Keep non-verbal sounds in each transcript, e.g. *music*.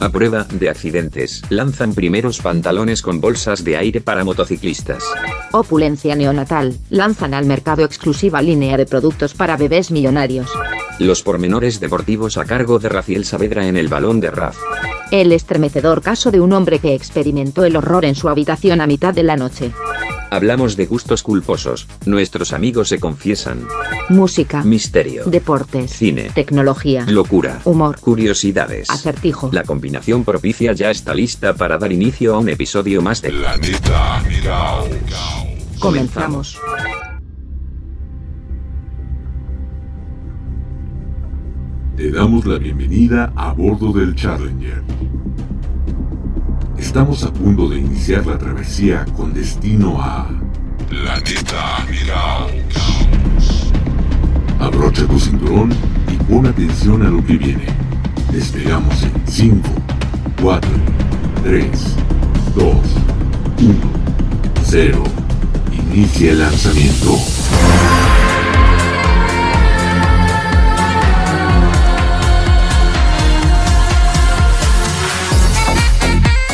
A prueba de accidentes, lanzan primeros pantalones con bolsas de aire para motociclistas. Opulencia neonatal, lanzan al mercado exclusiva línea de productos para bebés millonarios. Los pormenores deportivos a cargo de Raciel Saavedra en el balón de Raf. El estremecedor caso de un hombre que experimentó el horror en su habitación a mitad de la noche. Hablamos de gustos culposos, nuestros amigos se confiesan. Música, Misterio. deportes, Cine. tecnología, Locura. humor, Curiosidades. acertijo. La combinación propicia ya está lista para dar inicio a un episodio más de Planeta Caos. Comenzamos. Te damos la bienvenida a bordo del Challenger. Estamos a punto de iniciar la travesía con destino a Planeta Caos. Abrocha tu cinturón y pon atención a lo que viene. Despegamos en 5, 4, 3, 2, 1, 0. Inicia el lanzamiento.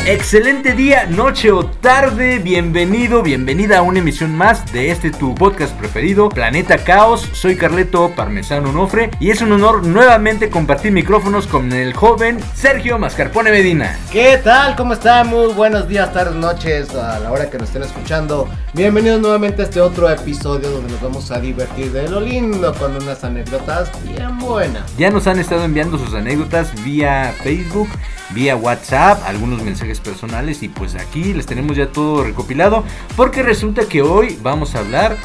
Excelente día, noche o tarde, bienvenido, bienvenida a una emisión más de este tu podcast preferido, Planeta Caos. Soy Carleto Parmesano Nofre y es un honor nuevamente compartir micrófonos con el joven Sergio Mascarpone Medina. ¿Qué tal? ¿Cómo están? Muy buenos días, tardes, noches, a la hora que nos estén escuchando. Bienvenidos nuevamente a este otro episodio donde nos vamos a divertir de lo lindo con unas anécdotas bien buenas. Ya nos han estado enviando sus anécdotas vía Facebook, vía WhatsApp, algunos mensajes personales y pues aquí les tenemos ya todo recopilado porque resulta que hoy vamos a hablar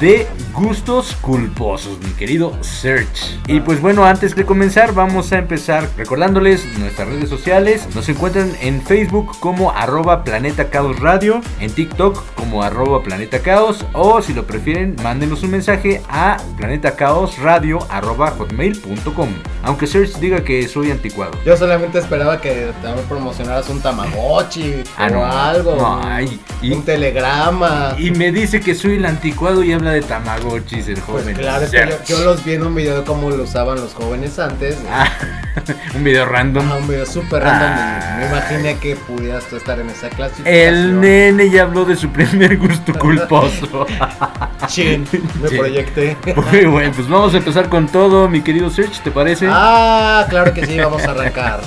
de gustos culposos, mi querido Search. Y pues bueno, antes de comenzar vamos a empezar recordándoles nuestras redes sociales. Nos encuentran en Facebook como arroba Planeta Caos Radio, en TikTok como arroba Planeta Caos o si lo prefieren mándenos un mensaje a planetacaosradio arroba hotmail.com. Aunque Search diga que soy anticuado. Yo solamente esperaba que también promocionaras un Tamagotchi Ah, o no. algo. No, ay, y- un telegrama. Y me dice que soy el anticuado y habla de Tamagotchis, el Pues joven. claro, es que yo, yo los vi en un video de cómo lo usaban los jóvenes antes. Ah, *laughs* un video random. Ah, un video súper random. Ah. Me imaginé que pudieras tú estar en esa clasificación. El nene ya habló de su primer gusto culposo. *laughs* Chin, me proyecté. Muy bueno, pues vamos a empezar con todo, mi querido Search, ¿te parece? Ah, claro que sí, vamos a arrancar.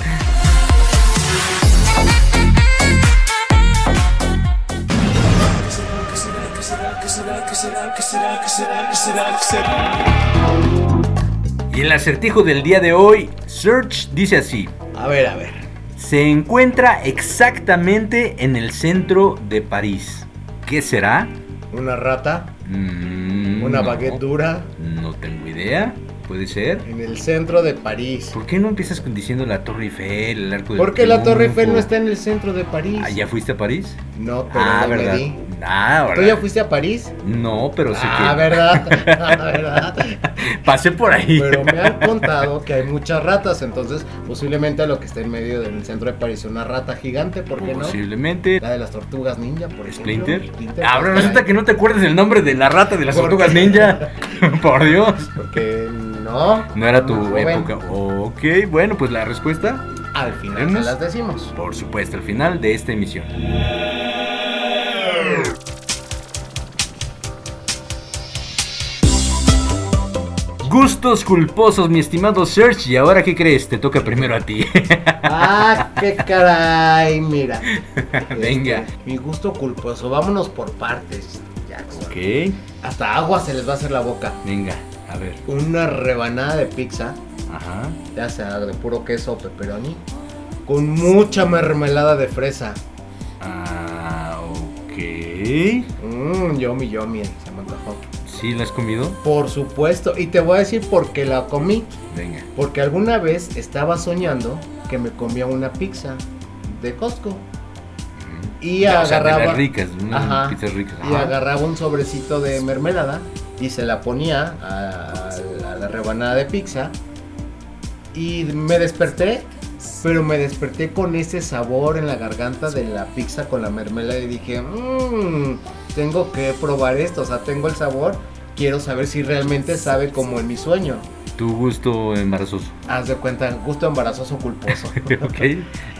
Y el acertijo del día de hoy, Search dice así. A ver, a ver. Se encuentra exactamente en el centro de París. ¿Qué será? Una rata, Mm, una no, baguette dura No tengo idea. ¿Puede ser? en el centro de París. ¿Por qué no empiezas con diciendo la Torre Eiffel, el Arco del Porque la Torre Eiffel no está en el centro de París. Ah, ¿ya fuiste a París? No, pero Ah, ya me di. Ah, ¿Tú ya fuiste a París? No, pero sí Ah, que... ¿verdad? *laughs* Ah, ¿verdad? *laughs* Pasé por ahí. Pero me han contado que hay muchas ratas, entonces posiblemente lo que está en medio del centro de París es una rata gigante, ¿por qué no? Posiblemente. La de las tortugas ninja, por ejemplo. Splinter. Splinter, Ahora pues, resulta que no te acuerdas el nombre de la rata de las ¿Por tortugas qué? ninja. *laughs* por Dios. Porque no. No era tu época. Ok, bueno, pues la respuesta, Al final se las decimos. por supuesto, al final de esta emisión. Gustos culposos, mi estimado Search. ¿Y ahora qué crees? Te toca primero a ti. Ah, qué caray, mira. *laughs* Venga. Este, mi gusto culposo. Vámonos por partes, Jackson. ok, Hasta agua se les va a hacer la boca. venga, a ver. Una rebanada de pizza, Ajá. ya sea de puro queso o pepperoni, con mucha mermelada de fresa. Ah, ok. Mmm, yomi yomi, se me antojó. ¿Sí la has comido? Por supuesto, y te voy a decir por qué la comí. Venga. Porque alguna vez estaba soñando que me comía una pizza de Costco. y O sea, de agarraba ricas, unas Ajá. pizzas ricas. y agarraba un sobrecito de mermelada y se la ponía a, a la rebanada de pizza y me desperté pero me desperté con ese sabor en la garganta de la pizza con la mermelada y dije "Mm, tengo que probar esto o sea tengo el sabor quiero saber si realmente sabe como en mi sueño Tu gusto embarazoso. haz de cuenta gusto embarazoso culposo *laughs* ok.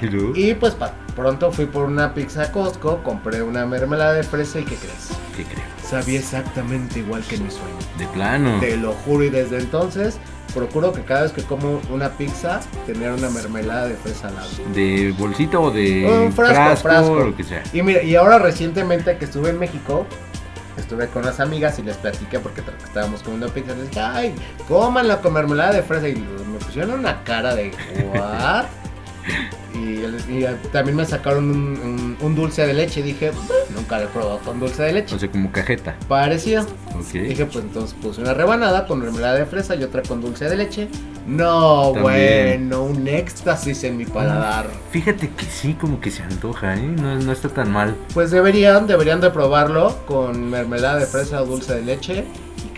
¿Y luego? y pues pa- pronto fui por una pizza a Costco compré una mermelada de fresa y qué crees ¿Qué creo? sabía exactamente igual que en mi sueño De plano. Te lo juro y desde entonces procuro que cada vez que como una pizza tener una mermelada de fresa al lado. ¿De bolsita o de Un frasco, frasco, frasco. lo que sea? Y mira, y ahora recientemente que estuve en México, estuve con unas amigas y les platiqué porque estábamos comiendo pizza. Les dije, ay, cómanla con mermelada de fresa. Y me pusieron una cara de, *laughs* ¿what? Y, también me sacaron un, un- un dulce de leche. Dije, "Mm, nunca lo he probado con dulce de leche. O sea, como cajeta. Parecido. Dije, pues entonces puse una rebanada con mermelada de fresa y otra con dulce de leche. No, También. bueno, un éxtasis en mi paladar. Fíjate que sí, como que se antoja, ¿eh? No, no está tan mal. Pues deberían, deberían de probarlo con mermelada de fresa o dulce de leche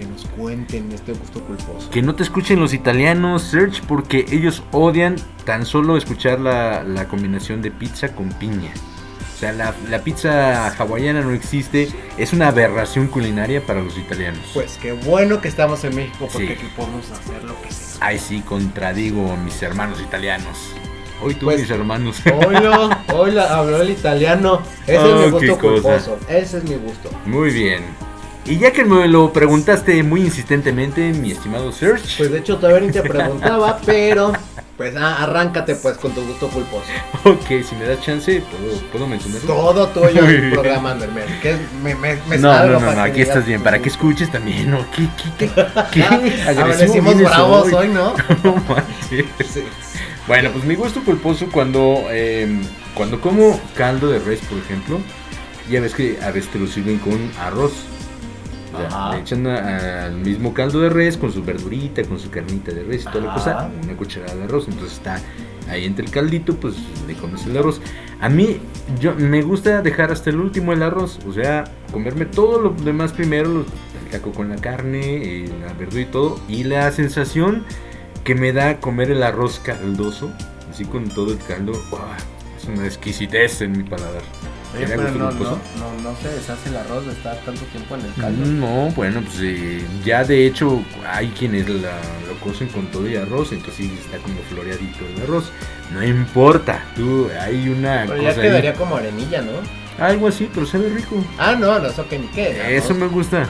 que nos cuenten este gusto culposo. Que no te escuchen los italianos, Search, porque ellos odian tan solo escuchar la, la combinación de pizza con piña. O sea, la, la pizza hawaiana no existe, es una aberración culinaria para los italianos. Pues qué bueno que estamos en México porque Sí. aquí podemos hacer lo que sea. Ay, sí, contradigo a mis hermanos italianos. Hoy tú, Pues- mis hermanos. Hola, *laughs* hola, habló el italiano. Ese Oh, es mi qué gusto culposo. Ese es mi gusto. Muy bien. Y ya que me lo preguntaste muy insistentemente, mi estimado Search. Pues de hecho todavía ni te *laughs* preguntaba, pero pues ah, arráncate pues con tu gusto culposo. Ok, si me das chance, ¿puedo, puedo mencionarlo? Todo tuyo el *laughs* programa, Andermer. Que me, me, me No, no, no, no, que aquí estás bien, para que gusto. escuches también, ¿no? ¿Qué, qué, qué, qué *laughs* agresivo bravos hoy, ¿no? No manches. Sí. Bueno, pues mi gusto culposo cuando, eh, cuando como caldo de res, por ejemplo, ya ves que a veces te lo sirven con arroz. O sea, le echan a- al mismo caldo de res con su verdurita, con su carnita de res y toda la cosa, una cucharada de arroz. Entonces está ahí entre el caldito, pues le comes el arroz. A mí yo me gusta dejar hasta el último el arroz, o sea, comerme todo lo demás primero, el taco con la carne, la verdura y todo, y la sensación que me da comer el arroz caldoso, así con todo el caldo, es una exquisitez en mi paladar. Oye, ¿Te da pero gusto no, no, no, no se deshace el arroz de estar tanto tiempo en el caldo. No, bueno, pues eh, ya de hecho hay quienes la, lo cocen con todo y arroz, entonces sí está como floreadito el arroz. No importa, tú, hay una Pero cosa ya ahí. quedaría como arenilla, ¿no? Algo así, pero sabe rico. Ah, no, no, eso que ni qué. Eso me gusta.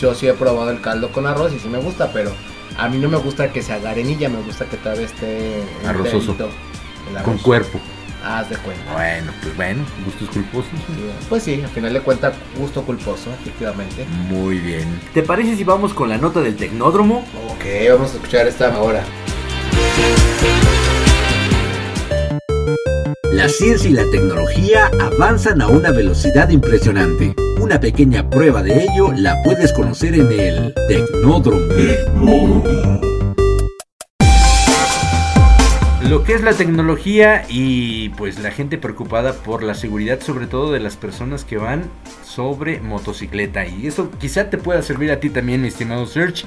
Yo sí he probado el caldo con arroz y sí me gusta, pero a mí no me gusta que se haga arenilla, me gusta que todavía esté Arrozoso. enterito el arroz. Con cuerpo. Haz de cuenta. Bueno, pues bueno, gustos culposos. Pues sí, al final de cuentas, gusto culposo, efectivamente. Muy bien. ¿Te parece si vamos con la nota del tecnódromo? Ok, vamos a escuchar esta ahora. La ciencia y la tecnología avanzan a una velocidad impresionante. Una pequeña prueba de ello la puedes conocer en el Tecnódromo. Lo que es la tecnología y pues la gente preocupada por la seguridad sobre todo de las personas que van sobre motocicleta. Y eso quizá te pueda servir a ti también, mi estimado Search.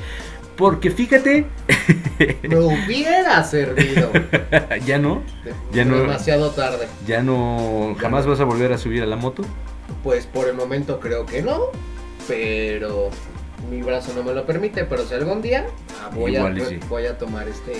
Porque fíjate, *laughs* Me hubiera servido. ya no, Ya no- Demasiado tarde. ya no, jamás vas a volver a subir a la moto. Pues por el momento creo que no, pero mi brazo no me lo permite. Pero si algún día ah, voy, a, Igual y sí. voy a tomar este.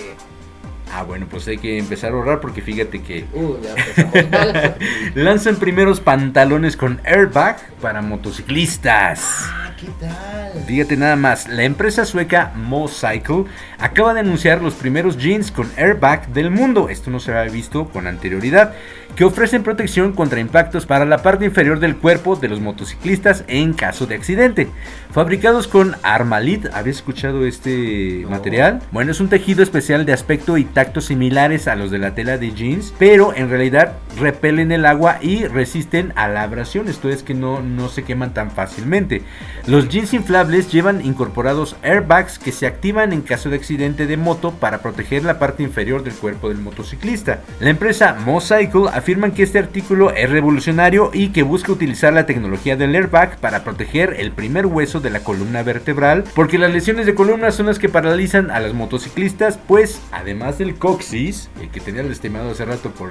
Ah, bueno, pues hay que empezar a ahorrar porque fíjate que Uh, ya *laughs* lanzan primeros pantalones con airbag para motociclistas. ah, ¿qué tal? Fíjate nada más, la empresa sueca Mocycle acaba de anunciar los primeros jeans con airbag del mundo, esto no se había visto con anterioridad, que ofrecen protección contra impactos para la parte inferior del cuerpo de los motociclistas en caso de accidente. Fabricados con Armalite, ¿habías escuchado este No. material? Bueno, es un tejido especial de aspecto y similares a los de la tela de jeans, pero en realidad repelen el agua y resisten a la abrasión, esto es que no, no se queman tan fácilmente. Los jeans inflables llevan incorporados airbags que se activan en caso de accidente de moto para proteger la parte inferior del cuerpo del motociclista. La empresa Mocycle afirman que este artículo es revolucionario y que busca utilizar la tecnología del airbag para proteger el primer hueso de la columna vertebral, porque las lesiones de columna son las que paralizan a los motociclistas, pues además del coxis, el que tenía lastimado hace rato por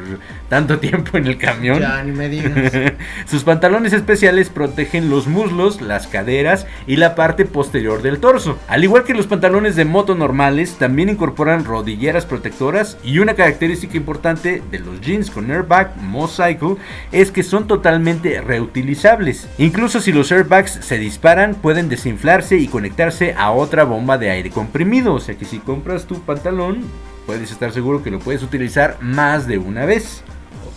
tanto *laughs* tiempo en el camión, Ya, ni me digas. *laughs* sus pantalones especiales protegen los muslos, las caderas y la parte posterior del torso. Al igual que los pantalones de moto normales, también incorporan rodilleras protectoras y una característica importante de los jeans con airbag Mocycle es que son totalmente reutilizables. Incluso si los airbags se disparan, pueden desinflarse y conectarse a otra bomba de aire comprimido. O sea que si compras tu pantalón, puedes estar seguro que lo puedes utilizar más de una vez.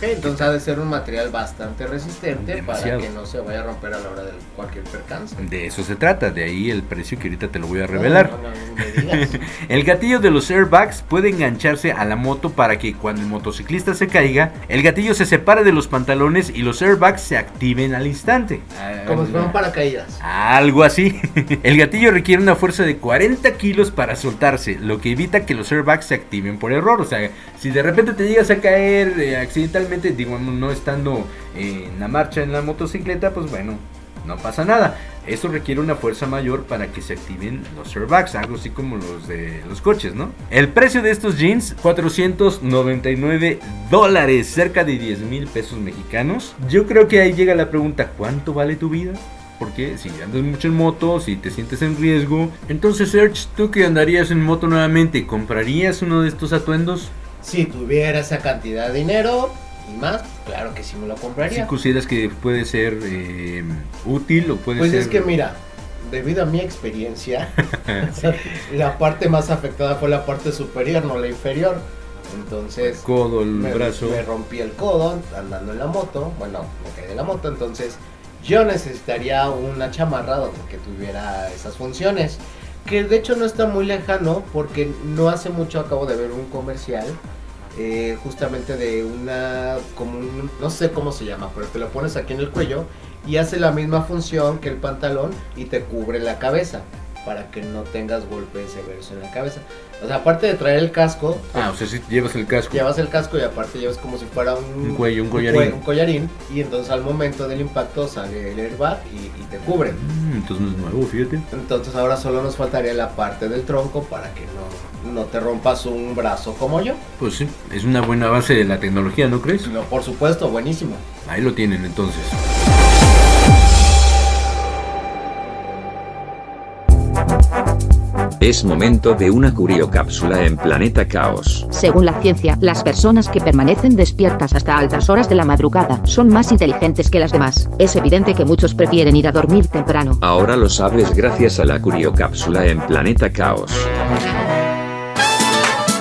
Entonces ha de ser un material bastante resistente Demasiado. para que no se vaya a romper a la hora de cualquier percance. De eso se trata, de ahí el precio que ahorita te lo voy a revelar. No, no, no. *laughs* El gatillo de los airbags puede engancharse a la moto para que cuando el motociclista se caiga, el gatillo se separe de los pantalones y los airbags se activen al instante. Como si fueran paracaídas. Algo así. *laughs* El gatillo requiere una fuerza de 40 kilos para soltarse, lo que evita que los airbags se activen por error. O sea, si de repente te llegas a caer eh, accidentalmente, digo, no- estando eh, en la marcha en la motocicleta, pues bueno, no pasa nada. Eso requiere una fuerza mayor para que se activen los airbags, algo así como los de los coches, ¿no? El precio de estos jeans, 499 dólares, cerca de 10 mil pesos mexicanos. Yo creo que ahí llega la pregunta, ¿cuánto vale tu vida? Porque si andas mucho en moto, si te sientes en riesgo, entonces Serge, tú que andarías en moto nuevamente, ¿comprarías uno de estos atuendos? Si tuviera esa cantidad de dinero y más, claro que sí me lo Si compraría. consideras que puede ser eh, útil o puede Pues ser... es que mira, debido a mi experiencia, *laughs* *laughs* la parte más afectada fue la parte superior, no la inferior. Entonces, codo, el me, brazo. me rompí el codo andando en la moto. Bueno, me caí de la moto, entonces yo necesitaría una chamarra donde que tuviera esas funciones. Que de hecho no está muy lejano porque no hace mucho acabo de ver un comercial. Eh, justamente de una como un- no sé cómo se llama pero te lo pones aquí en el cuello y hace la misma función que el pantalón y te cubre la cabeza para que no tengas golpes severos en la cabeza o sea aparte de traer el casco Ah, o sea, si llevas el casco. Llevas el casco y aparte llevas como si fuera un, Un cuello, un collarín. un collarín, y entonces al momento del impacto sale el airbag y, y te cubren. Mm, entonces no es nuevo, fíjate. Entonces ahora solo nos faltaría la parte del tronco para que no, no te rompas un brazo como yo. Pues sí, es una buena base de la tecnología, ¿no crees? No, por supuesto, buenísimo. Ahí lo tienen entonces. Es momento de una curiocápsula en Planeta Caos. Según la ciencia, las personas que permanecen despiertas hasta altas horas de la madrugada son más inteligentes que las demás. Es evidente que muchos prefieren ir a dormir temprano. Ahora lo sabes gracias a la curiocápsula en Planeta Caos.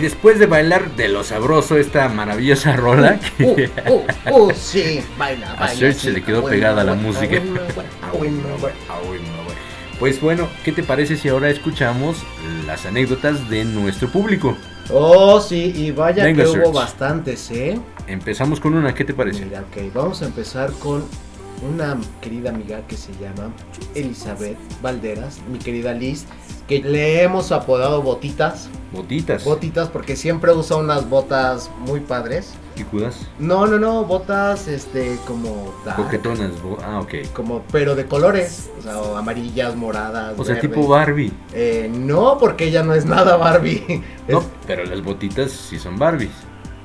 Y después de bailar de lo sabroso esta maravillosa rola, Uh, que uh, uh, sí, baila, A baila. Serge sí. se le quedó bueno, pegada la música. bueno. Pues bueno, ¿qué te parece si ahora escuchamos las anécdotas de nuestro público? Oh, sí, y vaya Venga, que hubo bastantes, ¿eh? Empezamos con una, ¿qué te parece? Mira, ok, vamos a empezar con una querida amiga que se llama Elizabeth Valderas, mi querida Liz, que le hemos apodado Botitas. Botitas. Botitas porque siempre usa unas botas muy padres. Picudas. No, no, no, botas este como dark, Coquetonas. bo- Ah, ok. como pero de colores, o sea, o amarillas, moradas, O sea, verdes. tipo Barbie. Eh, no, porque ella no es nada Barbie. *laughs* Es- No, pero las botitas sí son Barbies.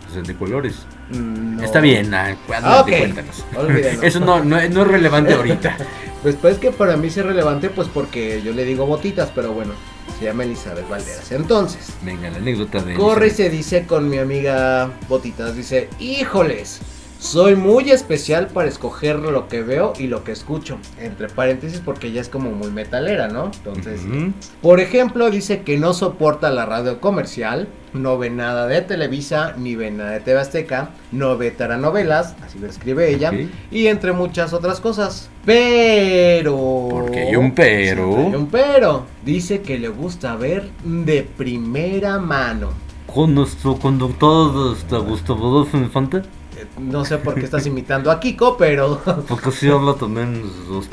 O sea, de colores. Mm, no. Está bien, ah, ok. adelante, cuéntanos. *laughs* Eso no, no, no es relevante *laughs* ahorita. Pues pues que para mí es relevante pues porque yo le digo botitas, pero bueno, se llama Elizabeth Valderas. Entonces, Venga, la anécdota de. corre y se dice con mi amiga Botitas, dice, híjoles, Soy muy especial para escoger lo que veo y lo que escucho. Entre paréntesis porque ella es como muy metalera, ¿no? Entonces, por ejemplo, dice que no soporta la radio comercial, no ve nada de Televisa, ni ve nada de TV Azteca, no ve telenovelas, así lo escribe ella, y entre muchas otras cosas. Pero... Porque hay un pero. Hay un pero. Dice que le gusta ver de primera mano. Con nuestro conductor este, Gustavo Infante, No sé por qué estás imitando a Kiko, pero... *laughs* porque si habla también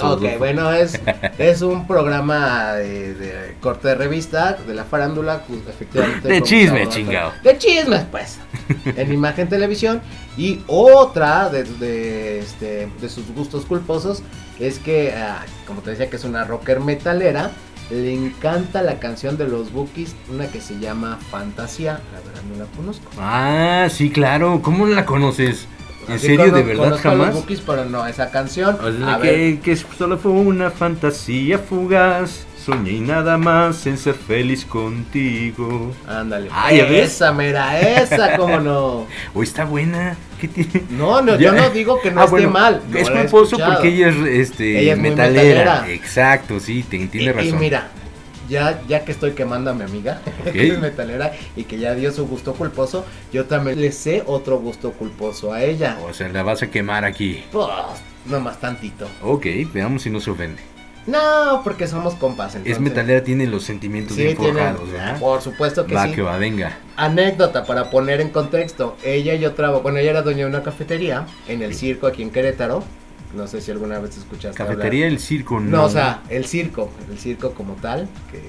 Ok, bueno, es, *laughs* es un programa de, de corte de revista, de la farándula, pues, efectivamente. De chisme, chingado. De chismes, pues. En *laughs* imagen televisión. Y otra de, de, este, de sus gustos culposos es que, ah, como te decía, que es una rocker metalera. Le encanta la canción de los Bookies, una que se llama Fantasía. La verdad no la conozco. Ah, sí, claro. ¿Cómo la conoces? ¿En Así serio? ¿De verdad a los jamás? Bookies, pero no, esa canción. O sea, a ver, que, solo fue una fantasía fugaz. Soñé y nada más en ser feliz contigo. ándale. Ah, ¿ya ves? Esa, mera, esa, cómo no. *laughs* O está buena. ¿Qué tiene? No, no, yo no digo que no Ah, esté bueno, mal. no es culposo porque ella es este, Ella es muy metalera. metalera. Exacto, sí, te, Y, tiene y razón. mira, ya, ya que estoy quemando a mi amiga, *laughs* que es metalera y que ya dio su gusto culposo, yo también le sé otro gusto culposo a ella. O sea, la vas a quemar aquí. Pues, nomás tantito. Ok, veamos si no se ofende. No, porque somos compas. Entonces, Es metalera, tiene los sentimientos Sí, bien tiene- forjados, ¿verdad? Por supuesto que Va sí. que va, venga. Anécdota para poner en contexto. Ella y yo trabajo, bueno, ella era dueña de una cafetería en el circo aquí en Querétaro. No sé si alguna vez escuchaste hablar. Cafetería El Circo, no. No, o sea, el circo, el circo como tal, que,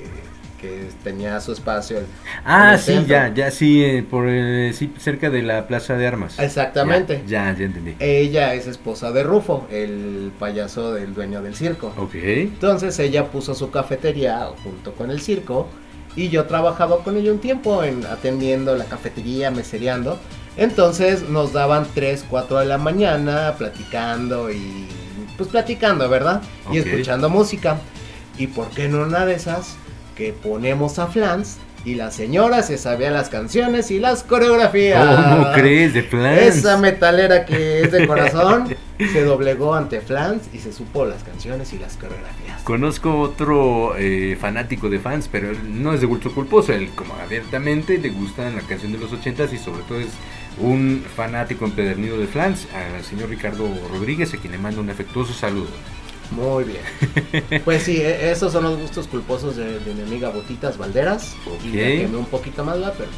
que tenía su espacio. el- Ah, el sí, centro. ya, ya, sí, eh, por, eh, sí, cerca de la Plaza de Armas. Exactamente. Ya, ya, ya entendí. Ella es esposa de Rufo, el payaso del dueño del circo. Ok. Entonces ella puso su cafetería junto con el circo y yo trabajaba con ella un tiempo en atendiendo la cafetería, mesereando. Entonces nos daban 3, 4 de la mañana platicando y pues platicando, ¿verdad? Y escuchando música. ¿Y por qué no una de esas que ponemos a Flans y la señora se sabía las canciones y las coreografías? ¿Cómo crees? De plan. Esa metalera que es de corazón *laughs* se doblegó ante Flans y se supo las canciones y las coreografías. Conozco otro eh, fanático de fans, pero él no es de gusto culposo. Él, como abiertamente, le gusta la canción de los ochentas y sobre todo es un fanático empedernido de fans, al señor Ricardo Rodríguez, a quien le mando un afectuoso saludo. Muy bien. *laughs* Pues sí, e- esos son los gustos culposos de, de mi amiga Botitas Valderas. Y la quemé un poquito más, ¿verdad? pero,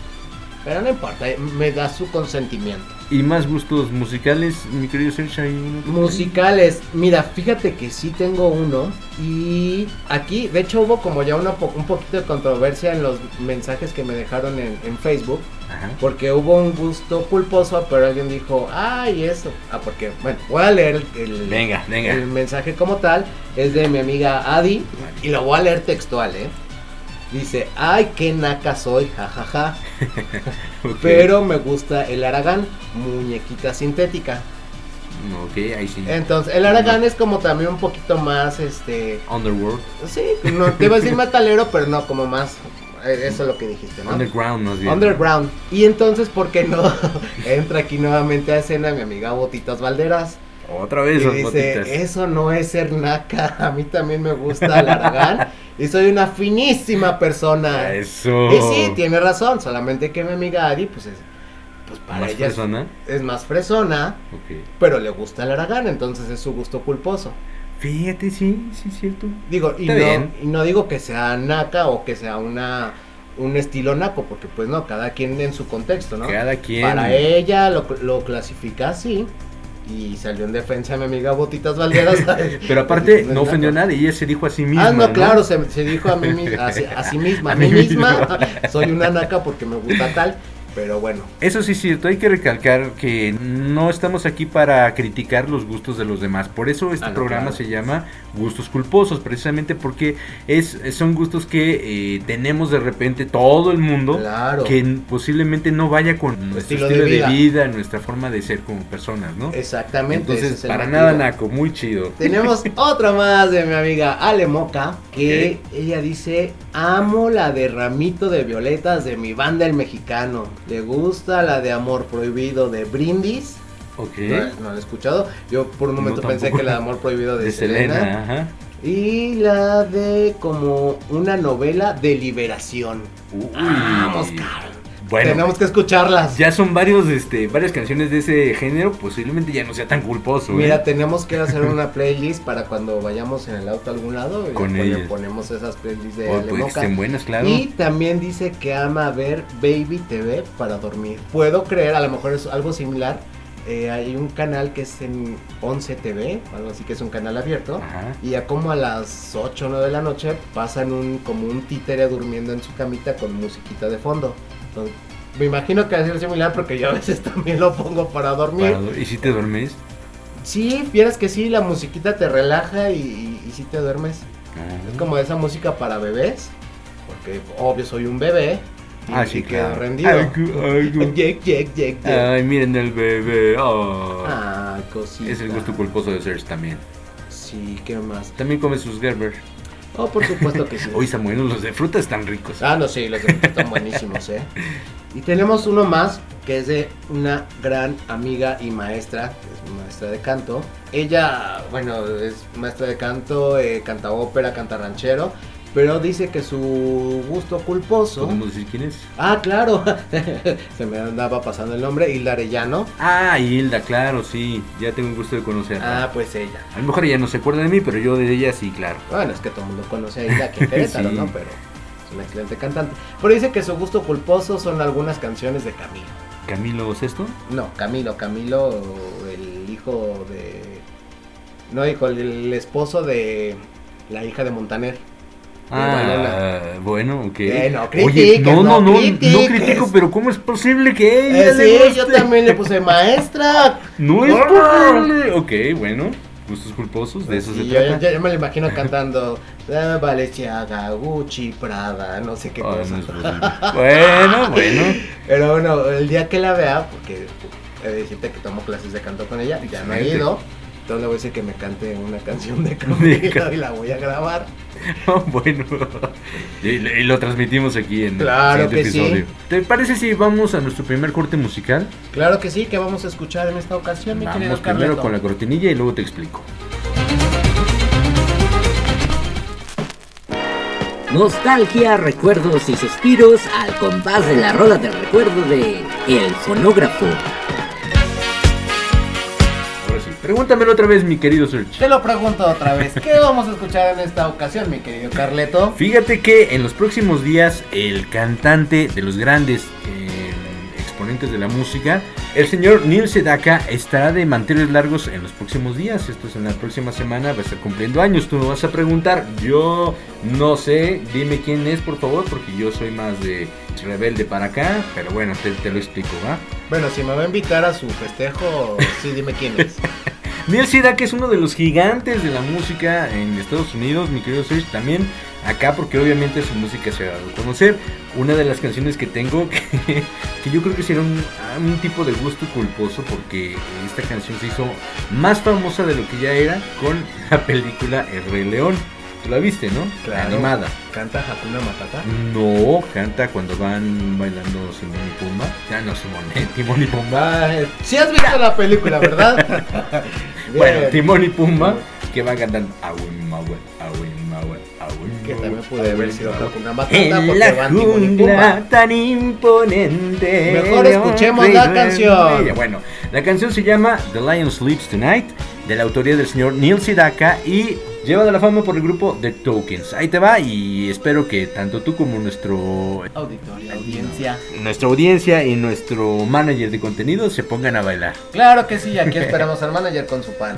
pero no importa, me da su consentimiento. Y más gustos musicales, mi querido Sergio. ¿hay uno que- Musicales, mira, fíjate que sí tengo uno y aquí, de hecho hubo como ya una po- un poquito de controversia en los mensajes que me dejaron en, en Facebook, Ajá. porque hubo un gusto culposo, pero alguien dijo, ay, eso, ah, porque, bueno, voy a leer el, el- Venga, venga. el mensaje como tal, es de mi amiga Adi, y lo voy a leer textual, ¿eh? Dice, ay, qué naca soy, jajaja, *laughs* pero me gusta el Aragán, muñequita sintética. Ok, ahí sí. Entonces, el Aragán es como también un poquito más, este, Underworld. sí, no te iba a decir *laughs* metalero, pero no, como más, eh, eso es lo que dijiste, ¿no? Underground más bien. Underground. Y entonces, ¿por qué no? *laughs* Entra aquí nuevamente a escena mi amiga Botitas Valderas. Otra vez Y las dice, botitas. eso no es ser naca, *laughs* a mí también me gusta el Aragán y soy una finísima persona. Eso. Y sí, tiene razón, solamente que mi amiga Adi, pues es, pues para ¿Más ella es- más fresona, Ok. pero le gusta el Aragán, entonces es su gusto culposo. Fíjate, sí, sí, es cierto. Digo, y no, y no digo que sea naca o que sea una un estilo naco, porque pues no, cada quien en su contexto, ¿no? Cada quien. Para ella lo, lo clasifica así y salió en defensa de mi amiga Botitas Valderas. *laughs* Pero aparte, es no ofendió a nadie, ella se dijo a sí misma. Ah, no, ¿no? claro, se, se dijo a mí a, sí- a sí misma, *laughs* a, mí misma. soy una naca porque me gusta tal, pero bueno, Eso sí es cierto, hay que recalcar que no estamos aquí para criticar los gustos de los demás. Por eso este Ah, no, programa claro. se llama Gustos Culposos, precisamente porque es, son gustos que eh, tenemos de repente todo el mundo, claro. que posiblemente no vaya con nuestro estilo estilo, de de, vida. vida. nuestra forma de ser como personas, ¿no? Exactamente. Entonces, es para nada naco, muy chido. Tenemos *laughs* otra más de mi amiga Ale Moca, que ella dice, amo la de Ramito de Violetas de mi banda El Mexicano. Le gusta la de Amor Prohibido de Brindis Ok. No, no la he escuchado. Yo por un momento No, pensé que la de Amor Prohibido de, De Selena. Selena, ajá. Y la de como una novela de liberación. Uy. Vamos, caro. Bueno, Tenemos que escucharlas. ya son varios, este, varias canciones de ese género, posiblemente ya no sea tan culposo. ¿eh? Mira, tenemos que hacer una playlist para cuando vayamos en el auto a algún lado. Con ellas. ponemos esas playlists de Oh, pues, que estén buenas, claro. Y también dice que ama ver Baby TV para dormir. Puedo creer, a lo mejor es algo similar. Eh, hay un canal que es en 11 TV, algo así que es un canal abierto. Ajá. Y ya como a las 8 o 9 de la noche pasan un, como un títere durmiendo en su camita con musiquita de fondo. Entonces, me imagino que va a ser similar porque yo a veces *laughs* también lo pongo para dormir. ¿Y si te duermes? Sí, vieras que sí, la musiquita te relaja y, y, y sí te duermes. Ah. Es como esa música para bebés, porque obvio soy un bebé. Y, Ah, sí, claro. rendido. Ay, ay, *laughs* Yek, yek, yek. Ay, miren el bebé. oh. Ay, cosita. es el gusto culposo de Serge también. Sí, ¿qué más? También come sus Gerber. Oh, por supuesto que sí. *laughs* Hoy están buenos, los de fruta están ricos. Ah, no, sí, los de fruta están buenísimos, ¿eh? Y tenemos uno más que es de una gran amiga y maestra, que es maestra de canto. Ella, bueno, es maestra de canto, eh, canta ópera, canta ranchero, pero dice que su gusto culposo... ¿Podemos decir quién es? Ah, claro, *laughs* se me andaba pasando el nombre, Hilda Arellano. Ah, Hilda, claro, sí. Ya tengo el gusto de conocerla. Ah, pues ella. A lo mejor ella no se acuerda de mí, pero yo de ella sí, claro. Bueno, es que todo el mundo conoce a Hilda en *laughs* Querétaro, Sí. ¿no? Pero es una excelente cantante. Pero dice que su gusto culposo son algunas canciones de Camilo. ¿Camilo Sesto? No, Camilo, Camilo, el hijo de. No, hijo, el, el esposo de la hija de Montaner. Ah, bueno, ok. Eh, no Oye, no, no, no no, critico, pero ¿cómo es posible que ella Eh, le sí, yo también le puse *laughs* maestra. No es posible. Ok, bueno, gustos culposos, de eso Sí, se yo, trata. yo- yo me lo imagino *laughs* cantando ah, Balenciaga, Gucci, Prada, no sé qué Ay, cosa. no *laughs* bueno, bueno. Pero bueno, el día que la vea, porque he de decirte que tomo clases de canto con ella, ya no he ido. Entonces le voy a decir que me cante una canción de Camilo y la voy a grabar. *laughs* bueno. Y, y lo transmitimos aquí en Claro el que siguiente sí. episodio. ¿Te parece si vamos a nuestro primer corte musical? Claro que sí, que vamos a escuchar en esta ocasión, mi querido Vamos primero Carleto. con la cortinilla y luego te explico. Nostalgia, recuerdos y suspiros al compás de la rola del recuerdo de El Fonógrafo. Pregúntamelo otra vez, mi querido Search. Te lo pregunto otra vez, ¿qué vamos a escuchar en esta ocasión, mi querido Carleto? Fíjate que en los próximos días el cantante de los grandes eh, exponentes de la música, el señor Neil Sedaka, estará de manteles largos en los próximos días. Esto es en la próxima semana, va a estar cumpliendo años. Tú me vas a preguntar, yo no sé, dime quién es por favor, porque yo soy más de rebelde para acá, pero bueno, te, te lo explico, ¿va? Bueno, si me va a invitar a su festejo, sí, dime quién es. *laughs* Neil Sedaka es uno de los gigantes de la música en Estados Unidos, mi querido Serge, también acá porque obviamente su música se ha dado a conocer. Una de las canciones que tengo *laughs* que, que yo creo que será un, un tipo de gusto culposo porque esta canción se hizo más famosa de lo que ya era con la película El Rey León. Tú la viste, ¿no? La animada. ¿Canta Hakuna Matata? No, canta cuando van bailando Simón y Pumba. Ya no Simón, eh, Timón y Pumba. Sí has visto la película, ¿verdad? *laughs* Bueno. Timón y Pumba que van cantando Awin Mawe, Awin Mawe, Awin Que también puede haber sido. Hakuna Matata En porque la van Timón y Pumba. tan imponente. Mejor escuchemos la canción. Bueno, la canción se llama The Lion Sleeps Tonight, de la autoría del señor Neil Sedaka y lleva de la fama por el grupo The Tokens. Ahí te va y espero que tanto tú como nuestro Auditorio, audiencia. nuestra audiencia y nuestro manager de contenido se pongan a bailar. Claro que sí, aquí esperamos al manager con su pan.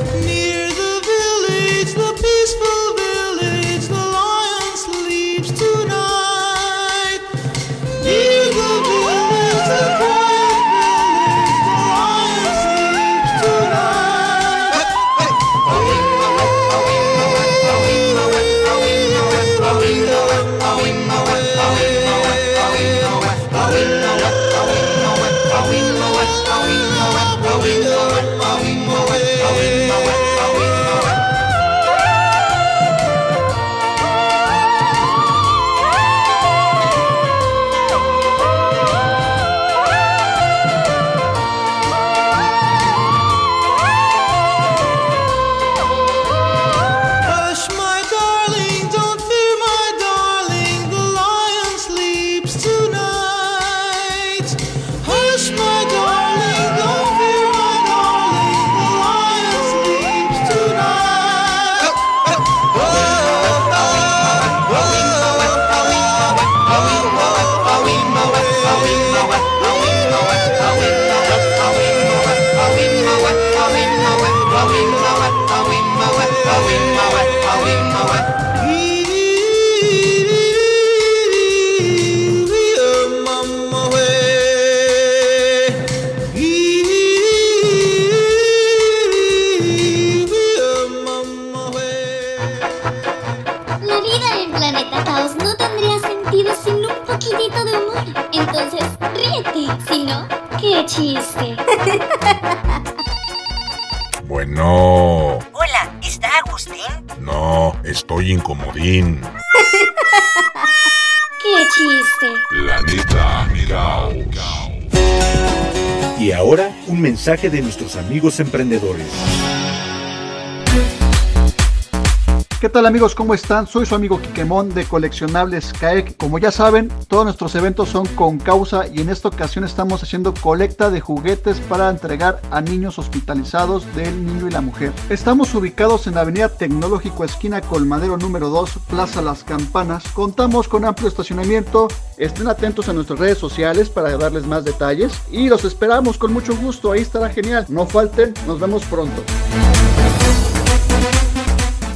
mensaje de nuestros amigos emprendedores. ¿Qué tal amigos? ¿Cómo están? Soy su amigo Quiquemón de Coleccionables CAEC. Como ya saben, todos nuestros eventos son con causa y en esta ocasión estamos haciendo colecta de juguetes para entregar a niños hospitalizados del niño y la mujer. Estamos ubicados en Avenida Tecnológico Esquina Colmadero número 2, Plaza Las Campanas. Contamos con amplio estacionamiento. Estén atentos a nuestras redes sociales para darles más detalles y los esperamos con mucho gusto. Ahí estará genial. No falten, nos vemos pronto.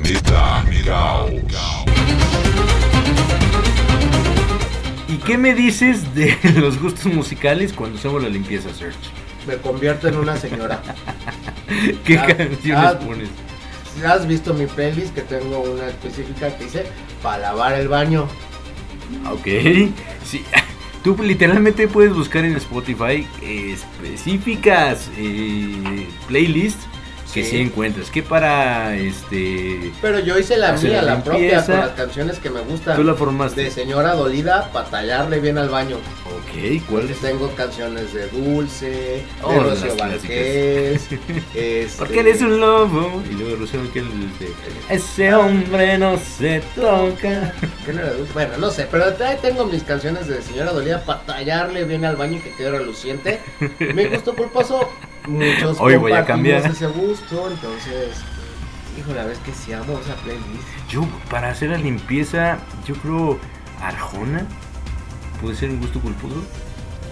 Planeta Caos. ¿Y qué me dices de *laughs* los gustos musicales cuando hacemos la limpieza, Search? Me convierto en una señora. *laughs* ¿Qué Ah, canciones ah, pones? Si has visto mi playlist, que tengo una específica que dice para lavar el baño. Ok. *laughs* Sí. Tú literalmente puedes buscar en Spotify eh, específicas eh, playlists que Sí. encuentras. Que para este. Pero yo hice la mía, la, propia, con las canciones que me gustan. Tú la formaste. De señora dolida, para tallarle bien al baño. Ok, ¿cuál es? Tengo canciones de Dulce, de Oh, Rocío las Vázquez. *laughs* este, Porque eres un lobo. Y luego Rocío que dice: Ese hombre no se toca. *laughs* ¿Qué no era Dulce? Bueno, no sé, pero ahí tengo mis canciones de señora dolida para tallarle bien al baño y que quede reluciente. Mi gusto culposo, muchos Hoy voy a cambiar. ese gusto, entonces, híjole, la vez que sí amo esa playlist. Yo, para hacer la limpieza, yo creo Arjona puede ser un gusto culposo.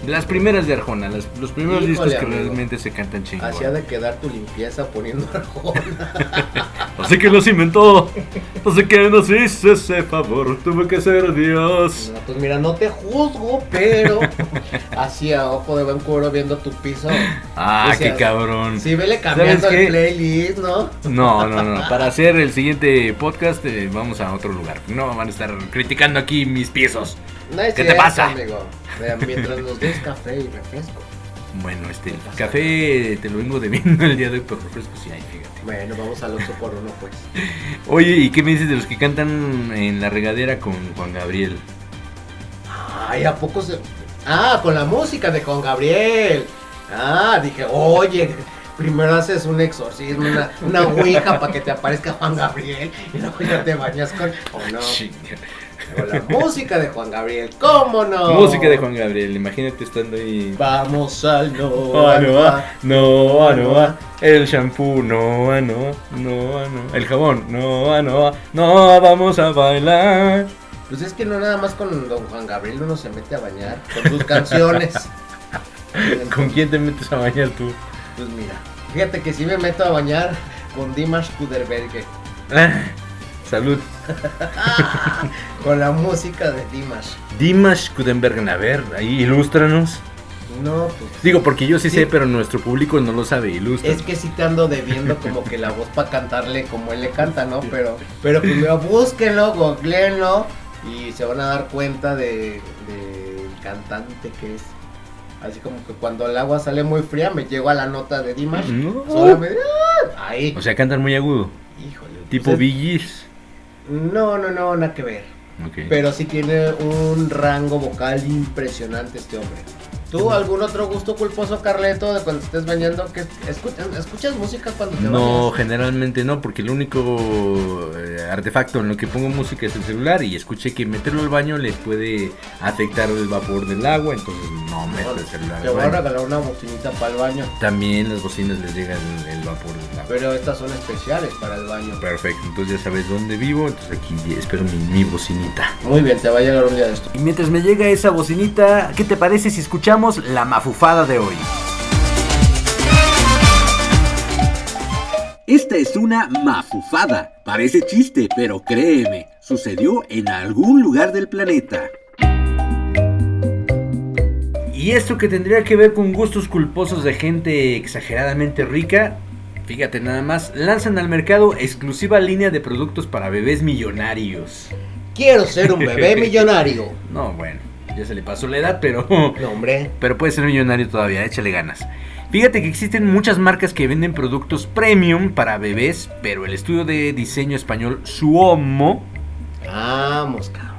Las primeras de Arjona, las- los primeros Híjole, discos que amigo. realmente se cantan chingón. Hacía de quedar tu limpieza poniendo arjona. *laughs* Así que los inventó. Así que nos hizo ese favor. Tuvo que ser Dios. No, pues mira, no te juzgo, pero así a ojo de buen cubero viendo tu piso. Ah, O sea, qué cabrón. Sí, vele cambiando ¿Sabes el playlist, ¿no? No, no, no. Para hacer el siguiente podcast eh, vamos a otro lugar. No van a estar criticando aquí mis piezos. No es ¿Qué te pasa? amigo? Mientras nos des café y refresco. Bueno, este, café te lo vengo debiendo el día de hoy, pero refresco sí hay, fíjate. Bueno, vamos al 8 por 1 pues. *laughs* Oye, ¿y qué me dices de los que cantan en la regadera con Juan Gabriel? Ay, ¿a poco se...? Ah, con la música de Juan Gabriel. Ah, dije, oye, primero haces un exorcismo, una, una ouija para que te aparezca Juan Gabriel y luego ya te bañas con. ¿O no? *laughs* O la música de Juan Gabriel, ¿cómo no? Música de Juan Gabriel, imagínate estando ahí. Vamos al no. Oh, no, ah, no, ah, no, ah. El shampoo, no, ah, no, no, ah, no. El jabón, no, ah, no, ah. no, vamos a bailar. Pues es que no nada más con don Juan Gabriel uno se mete a bañar con sus canciones. *laughs* ¿Con quién te metes a bañar tú? Pues mira, fíjate que sí me meto a bañar con Dimash Kuderberge. Ah, salud. con la música de Dimash. Dimash Kudenbergen, a ver, ahí ilústranos. No, pues. Digo, porque yo sí, Sí. sé, pero nuestro público no lo sabe, ilustra. Es que sí te ando debiendo como que la voz para cantarle como él le canta, ¿no? Pero, pero primero búsquenlo, googleenlo y se van a dar cuenta de, del cantante que es. Así como que cuando el agua sale muy fría me llego a la nota de Dimash. No. Solamente, ¡ah! Ahí. O sea, cantan muy agudo. Híjole. Tipo pues es- Bee Gees. No, no, no, nada que ver. Pero sí tiene un rango vocal impresionante este hombre. ¿Tú algún otro gusto culposo, Carleto, de cuando estés bañando? que escuchas, ¿Escuchas música cuando te No, bañas? generalmente no, porque el único eh, artefacto en lo que pongo música es el celular y escuché que meterlo al baño le puede afectar el vapor del agua, entonces no meto el celular Te al voy a regalar una bocinita para el baño. También las bocinas les llega el, el vapor del agua. Pero estas son especiales para el baño. Perfecto, entonces ya sabes dónde vivo, entonces aquí espero mi, mi bocinita. Muy bien, te va a llegar un día de esto. Y mientras me llega esa bocinita, ¿qué te parece si escuchamos la mafufada de hoy? Esta es una mafufada. Parece chiste, pero créeme, sucedió en algún lugar del planeta. Y esto que tendría que ver con gustos culposos de gente exageradamente rica, fíjate nada más, lanzan al mercado exclusiva línea de productos para bebés millonarios. Quiero ser un bebé *laughs* millonario. No, bueno, ya se le pasó la edad, pero... *laughs* No, hombre. Pero puede ser millonario todavía, échale ganas. Fíjate que existen muchas marcas que venden productos premium para bebés, pero el estudio de diseño español Suomo Vamos, cabrón.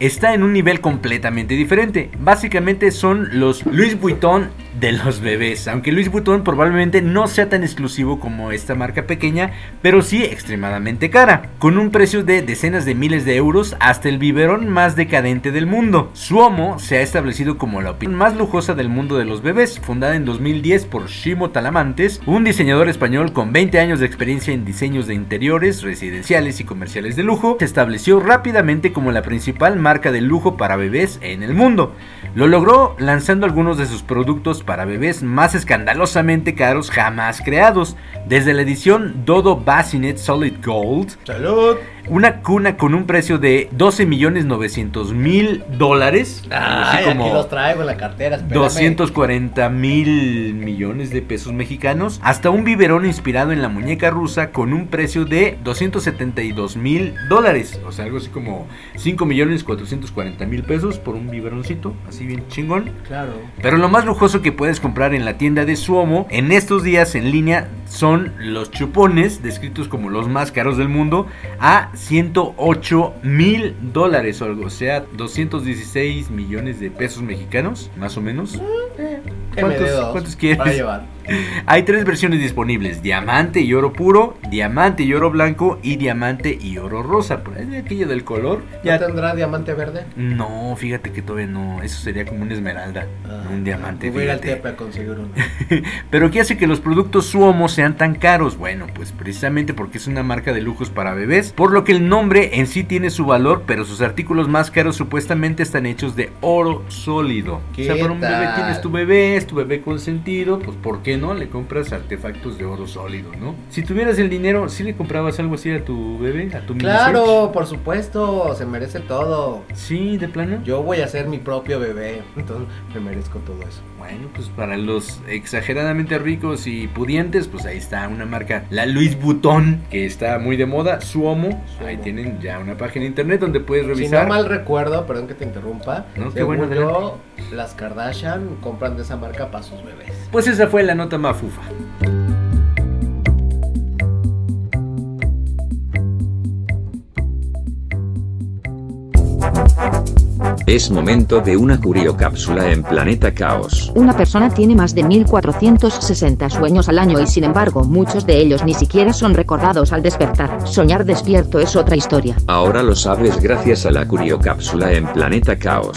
está en un nivel completamente diferente. Básicamente son los Louis Vuitton de los bebés. Aunque Louis Vuitton probablemente no sea tan exclusivo como esta marca pequeña, pero sí extremadamente cara. Con un precio de decenas de miles de euros hasta el biberón más decadente del mundo. Suomo se ha establecido como la opinión más lujosa del mundo de los bebés, fundada en 2010 por Shimo Talamantes, un diseñador español con 20 años de experiencia en diseños de interiores, residenciales y comerciales de lujo. Se estableció rápidamente como la principal marca de lujo para bebés en el mundo. Lo logró lanzando algunos de sus productos para bebés más escandalosamente caros jamás creados, desde la edición Dodo Bassinet Solid Gold, Salud. Una cuna con un precio de 12 millones 900 mil dólares, Ay, así aquí como los traigo en la cartera. espérame. 240 mil millones de pesos mexicanos, hasta un biberón inspirado en la muñeca rusa con un precio de 272 mil dólares, o sea, algo así como 5 millones 440 mil pesos por un biberoncito, así bien chingón. Claro. Pero lo más lujoso que puedes comprar en la tienda de Suomo en estos días en línea son los chupones, descritos como los más caros del mundo, a 108 mil dólares o algo, o sea, 216 millones de pesos mexicanos, más o menos. Me dé ¿Cuántos, cuántos quieres? Para llevar. Hay tres versiones disponibles: diamante y oro puro, diamante y oro blanco y diamante y oro rosa. Por ahí de aquello del color. ¿Ya tendrá diamante verde? No, fíjate que todavía no. Eso sería como una esmeralda, no un diamante. Voy a ir al. Tepe a conseguir uno. *laughs* Pero ¿qué hace que los productos Suomo sean tan caros? Bueno, pues precisamente porque es una marca de lujos para bebés, por lo que el nombre en sí tiene su valor, pero sus artículos más caros supuestamente están hechos de oro sólido. O ¿Qué sea, para un bebé tienes tu bebé, es tu bebé consentido, pues ¿por qué no? Le compras artefactos de oro sólido, ¿no? Si tuvieras el dinero, ¿sí le comprabas algo así a tu bebé, a tu Claro, por supuesto, se merece todo. Sí, de plano. Yo voy a ser mi propio bebé, entonces me merezco todo eso. Bueno, pues para los exageradamente ricos y pudientes, pues ahí está una marca, la Louis Vuitton, que está muy de moda, Suomo. Ahí tienen ya una página de internet donde puedes Si revisar. no mal recuerdo, perdón que te interrumpa, No, qué bueno, yo, las Kardashian compran de esa marca para sus bebés. Pues esa fue la nota mafufa. Es momento de una curiocápsula en Planeta Caos. Una persona tiene más de 1460 sueños al año y sin embargo muchos de ellos ni siquiera son recordados al despertar. Soñar despierto es otra historia. Ahora lo sabes gracias a la curiocápsula en Planeta Caos.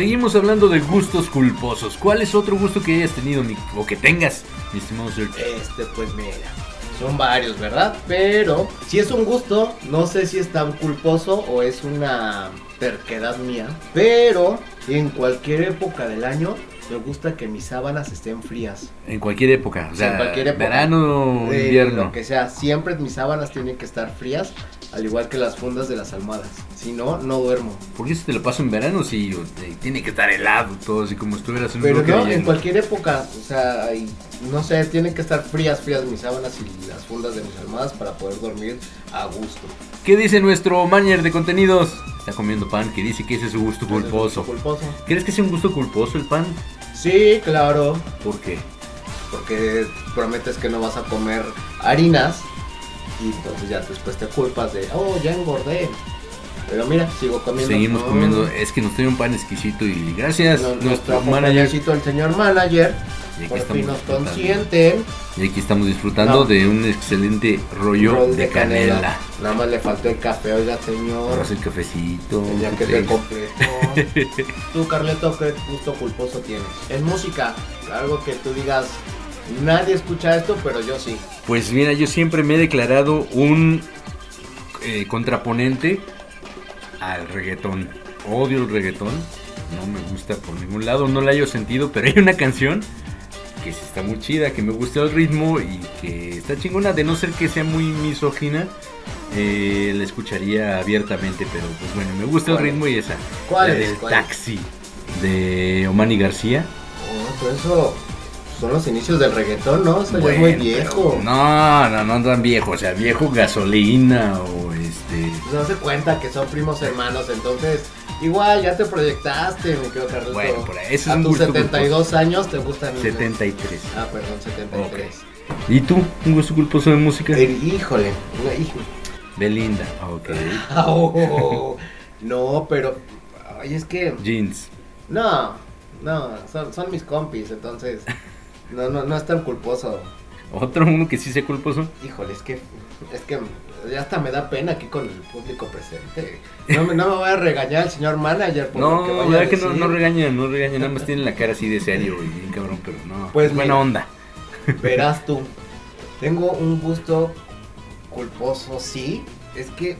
Seguimos hablando de gustos culposos. ¿Cuál es otro gusto que hayas tenido mi- o que tengas, mi estimado Sergio? Este, pues mira, son varios, ¿verdad? Pero si es un gusto, no sé si es tan culposo o es una terquedad mía. Pero en cualquier época del año me gusta que mis sábanas estén frías. En cualquier época, o sea, en cualquier época. verano o Eh, invierno. Lo que sea, siempre mis sábanas tienen que estar frías, al igual que las fundas de las almohadas. Si no, no duermo. ¿Por qué se te lo paso en verano si eh, tiene que estar helado todo, así como estuvieras en un Pero bloque no, en cualquier época, o sea, hay- no sé, tienen que estar frías, frías mis sábanas y las fundas de mis almohadas para poder dormir a gusto. ¿Qué dice nuestro manager de contenidos? Está comiendo pan, que dice que ese es su gusto culposo. Culposo. ¿Crees que sea un gusto culposo el pan? Sí, claro, ¿Por qué? porque prometes que no vas a comer harinas y entonces ya después te culpas de, oh, ya engordé. Pero mira, sigo comiendo. Seguimos Mm. comiendo, es que nos trae un pan exquisito y gracias, nuestro nuestro manager. el señor manager, Y aquí estamos nos. Y aquí estamos disfrutando No. de un excelente rollo Rol de, canela. Nada más le faltó el café, oiga, señor. Ahora el cafecito. Ya que ¿qué te completo. *laughs* tú, Carleto, ¿qué gusto culposo tienes? En música, algo que tú digas, nadie escucha esto, pero yo sí. Pues mira, yo siempre me he declarado un eh, contraponente al reggaetón. Odio el reggaetón, no me gusta por ningún lado, no la haya sentido, pero hay una canción que sí está muy chida, que me gusta el ritmo y que está chingona, de no ser que sea muy misógina, eh, la escucharía abiertamente, pero pues bueno, me gusta el ritmo y esa. ¿Cuál la es? del taxi de Omani García. Oh, pero eso son los inicios del reggaetón, ¿no? Eso ya es muy viejo. pero No, no, no tan viejo, o sea, viejo gasolina o este... Pues no se cuenta que son primos hermanos, entonces igual ya te proyectaste, mi querido Carleto. Bueno, por ahí, ese es A tus gusto 72 años te gustan. 73. Ah, perdón, 73. ¿Y tú? ¿Un gusto culposo de música? El- híjole, híjole. Belinda, ok. *laughs* Oh, no, pero. Ay, es que. Jeans. No, no, son, son mis compis, entonces. No, no, no es tan culposo. ¿Otro uno que sí sea culposo? Híjole, es que. Es que ya hasta me da pena aquí con el público presente. No me, no me voy a regañar el señor manager por que No, vaya a verdad que no, no regañan, no regañan, nada más tienen la cara así de serio y bien cabrón, pero no. Pues es buena mira. onda. Verás *laughs* tú, tengo un gusto culposo, sí. Es que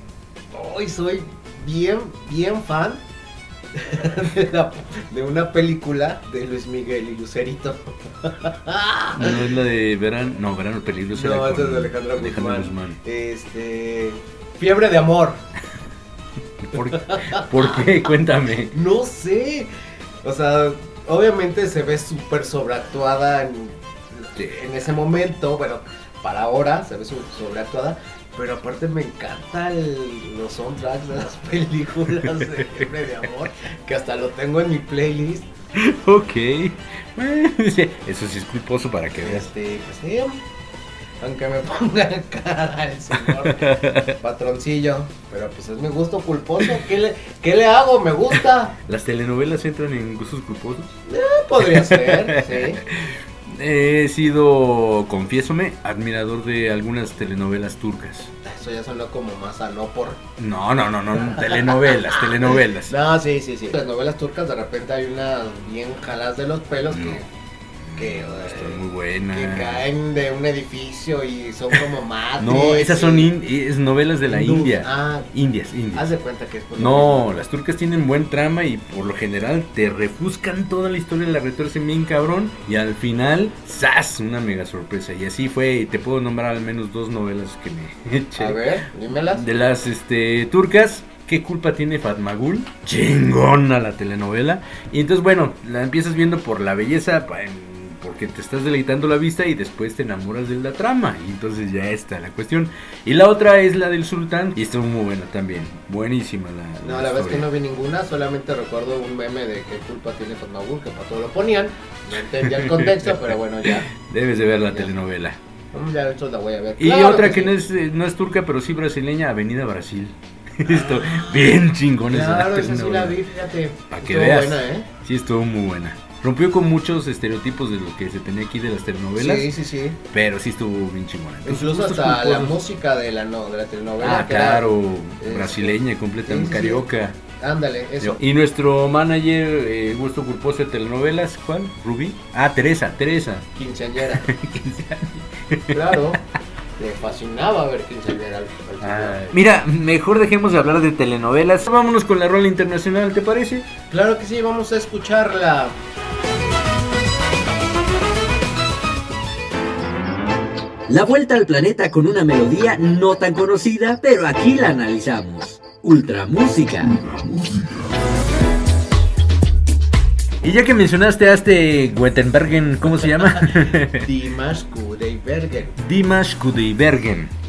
hoy soy bien, bien fan de, la- de una película de Luis Miguel y Lucerito. No es la de verano, no, verano peligroso. No, esa es de Alejandra Guzmán. Guzmán. Este. Fiebre de amor. ¿Por, por qué? *laughs* Cuéntame. No sé. O sea, obviamente se ve súper sobreactuada en, en ese momento. Bueno, para ahora se ve sobreactuada. Pero aparte me encantan los soundtracks de las *laughs* películas de Fiebre de Amor. Que hasta lo tengo en mi playlist. Ok. Bueno, Eso sí es culposo para que veas. Este, pues sí. Aunque me *laughs* ponga cara el señor *laughs* patroncillo. Pero pues es mi gusto culposo. ¿Qué le, qué le hago? Me gusta. ¿Las telenovelas entran en gustos culposos? Eh, podría ser, sí. He sido, confiésome, admirador de algunas telenovelas turcas. Eso ya sonó como más a no por. No, no, no, no, telenovelas, telenovelas. *laughs* No, sí, sí, sí. Las novelas turcas de repente hay unas bien jaladas de los pelos que. Que. eh, Muy buena. que caen de un edificio y son como *laughs* mates. No, esas son in- es novelas de la. India. Ah. Indias, indias. Haz de cuenta que es por No, mismo. las turcas tienen buen trama y por lo general te refuscan toda la historia, la retuercen bien cabrón y al final, ¡zas! Una mega sorpresa. Y así fue, y te puedo nombrar al menos dos novelas que me *laughs* eché. A ver, dímelas. De las este, turcas, ¿Qué culpa tiene Fatmagul? Chingona la telenovela. Y entonces, bueno, la empiezas viendo por la belleza, en- porque te estás deleitando la vista y después te enamoras de la trama. Y entonces ya está la cuestión. Y la otra es la del sultán. Y estuvo muy buena también. Buenísima la, No, la verdad es que no vi ninguna, solamente recuerdo un meme de qué culpa tiene Fatmagul, que para todo lo ponían. No entendía el contexto, pero bueno, ya. *laughs* Debes de ver la telenovela. Mm, Ya la voy a ver. Y Claro otra que, sí. no, es, eh, no es turca, pero sí brasileña, Avenida Brasil. *laughs* Esto, bien chingón esa Claro, esa sí la vi, fíjate. Para que Estuvo veas. buena, ¿eh? Sí, estuvo muy buena. Rompió con muchos estereotipos de lo que se tenía aquí de las telenovelas. Sí, sí, sí. Pero sí estuvo bien chingona. Incluso hasta la música de la, no, de la telenovela. Ah, era, claro, este, brasileña, completamente sí, sí, sí. carioca. Ándale, eso. Y nuestro manager, eh, gusto culposo de telenovelas, ¿cuál? ¿Rubí? Ah, Teresa, Teresa. Quinceañera. *laughs* Claro. Le fascinaba ver quinceañera al, al señor. Mira, mejor dejemos de hablar de telenovelas. Vámonos con la rola internacional, ¿te parece? Claro que sí, vamos a escucharla. La vuelta al planeta con una melodía no tan conocida, pero aquí la analizamos. Ultra Música. Y ya que mencionaste a este Wettenbergen, ¿cómo se llama? *laughs* Dimash Kudaibergen. Dimash Kudaibergen.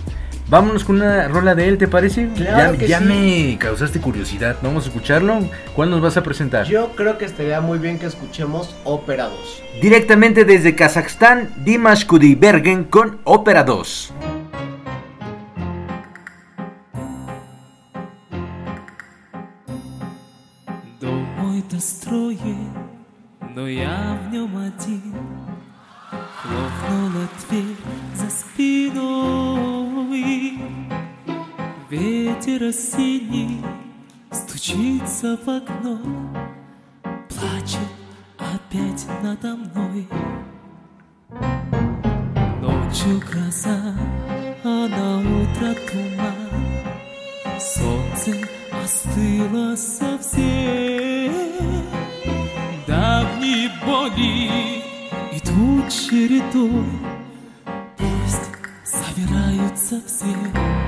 Vámonos con una rola de él, ¿te parece? Claro ya que ya sí. me causaste curiosidad. Vamos a escucharlo. ¿Cuál nos vas a presentar? Yo creo que estaría muy bien que escuchemos Ópera 2. Directamente desde Kazajstán, Dimash Kudaibergen con Ópera 2. Дом мой достроен, но я в нем один. Хлопнула дверь за Спиной. Ветер осенний стучится в окно, плачет опять надо мной. Ночью гроза, а на утро туман. Солнце остыло совсем Давние боли идут чередой Пусть стираются все.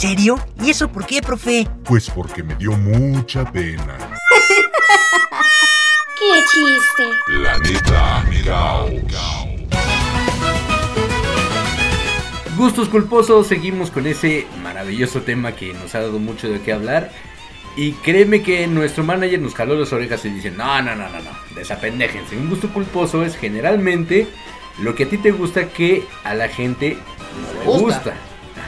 Serio? ¿Y eso por qué, profe? pues porque me dio mucha pena. *laughs* Qué chiste. Planeta Caos. Gustos culposos, seguimos con ese maravilloso tema que nos ha dado mucho de qué hablar. Y créeme que nuestro manager nos jaló las orejas y dice, no, no, no, no, no, desapendéjense. Un gusto culposo es generalmente lo que a ti te gusta que a la gente no le Gusta. gusta.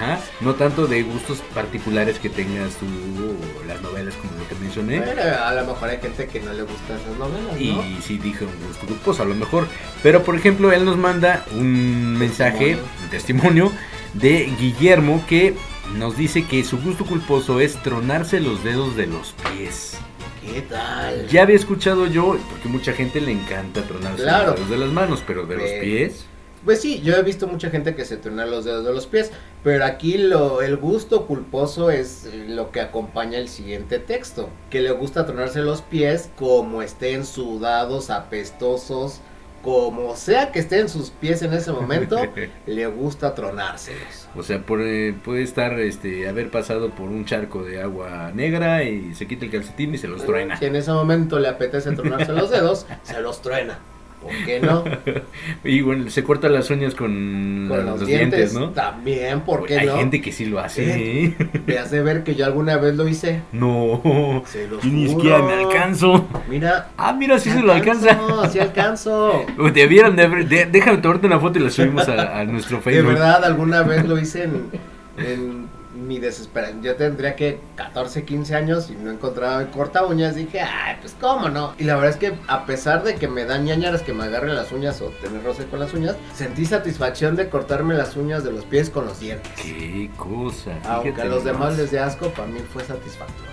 Ajá. No tanto de gustos particulares que tengas tú o las novelas como lo que mencioné. A lo mejor hay gente que no le gustan esas novelas, Y ¿no? sí dije un gusto culposo a lo mejor. Pero por ejemplo, él nos manda un mensaje, un testimonio de Guillermo que nos dice que su gusto culposo es tronarse los dedos de los pies. ¿Qué tal? Ya había escuchado yo, porque mucha gente le encanta tronarse Claro. los dedos de las manos, pero de los pies. Pues sí, yo he visto mucha gente que se truena los dedos de los pies, pero aquí lo, el gusto culposo es eh, lo que acompaña el siguiente texto, que le gusta tronarse los pies como estén sudados, apestosos, como sea que estén sus pies en ese momento, *laughs* le gusta tronárselos. O sea, por, eh, puede estar, este, haber pasado por un charco de agua negra y se quita el calcetín y se los truena. Si en ese momento le apetece tronarse los dedos, *laughs* se los truena. ¿Por qué no? *laughs* Y bueno, se corta las uñas con, Con los, los, dientes, dientes, ¿no? también, ¿por qué Hay no? gente que sí lo hace. ¿eh? Me hace ver que yo alguna vez lo hice. No, Se los ni siquiera me alcanzo. Mira. Ah, mira, sí se lo alcanza. No, sí alcanzo. *laughs* Debieron de haber. de- déjame tomarte una foto y la subimos a, a nuestro De Facebook. verdad, alguna vez lo hice en, en mi desesperación. Yo tendría que 14, 15 años y no encontraba corta uñas. Dije, ay, pues cómo no. Y la verdad es que a pesar de que me dan ñañaras que me agarren las uñas o tener roce con las uñas, sentí satisfacción de cortarme las uñas de los pies con los dientes. Qué cosa. Aunque a los demás les dé asco, para mí fue satisfactorio.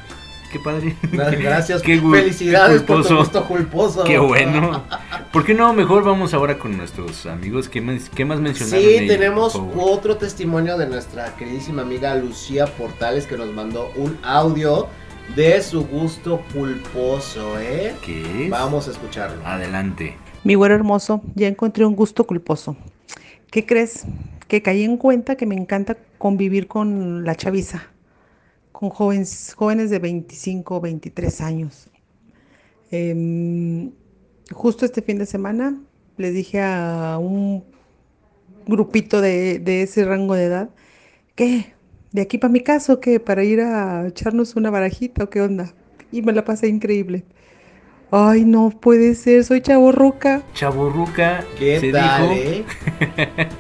Qué padre. *laughs* Gracias, Qué felicidades qué por tu gusto culposo. Qué bueno. ¿Por qué no? Mejor vamos ahora con nuestros amigos. ¿Qué más, qué más mencionaron? Sí, ellos, tenemos otro testimonio de nuestra queridísima amiga Lucía Portales que nos mandó un audio de su gusto culposo, ¿eh? ¿Qué es? Vamos a escucharlo. Adelante. Mi güero hermoso, ya encontré un gusto culposo. ¿Qué crees? Que caí en cuenta que me encanta convivir con la chaviza, con jóvenes, jóvenes de 25 23 años. Em, justo este fin de semana le dije a un grupito de, de ese rango de edad, ¿qué? ¿De aquí para mi casa o qué? ¿Para ir a echarnos una barajita o qué onda? Y me la pasé increíble. Ay, no puede ser, soy chaborruca. Chaborruca. ¿Qué se tal, dijo. eh? *laughs*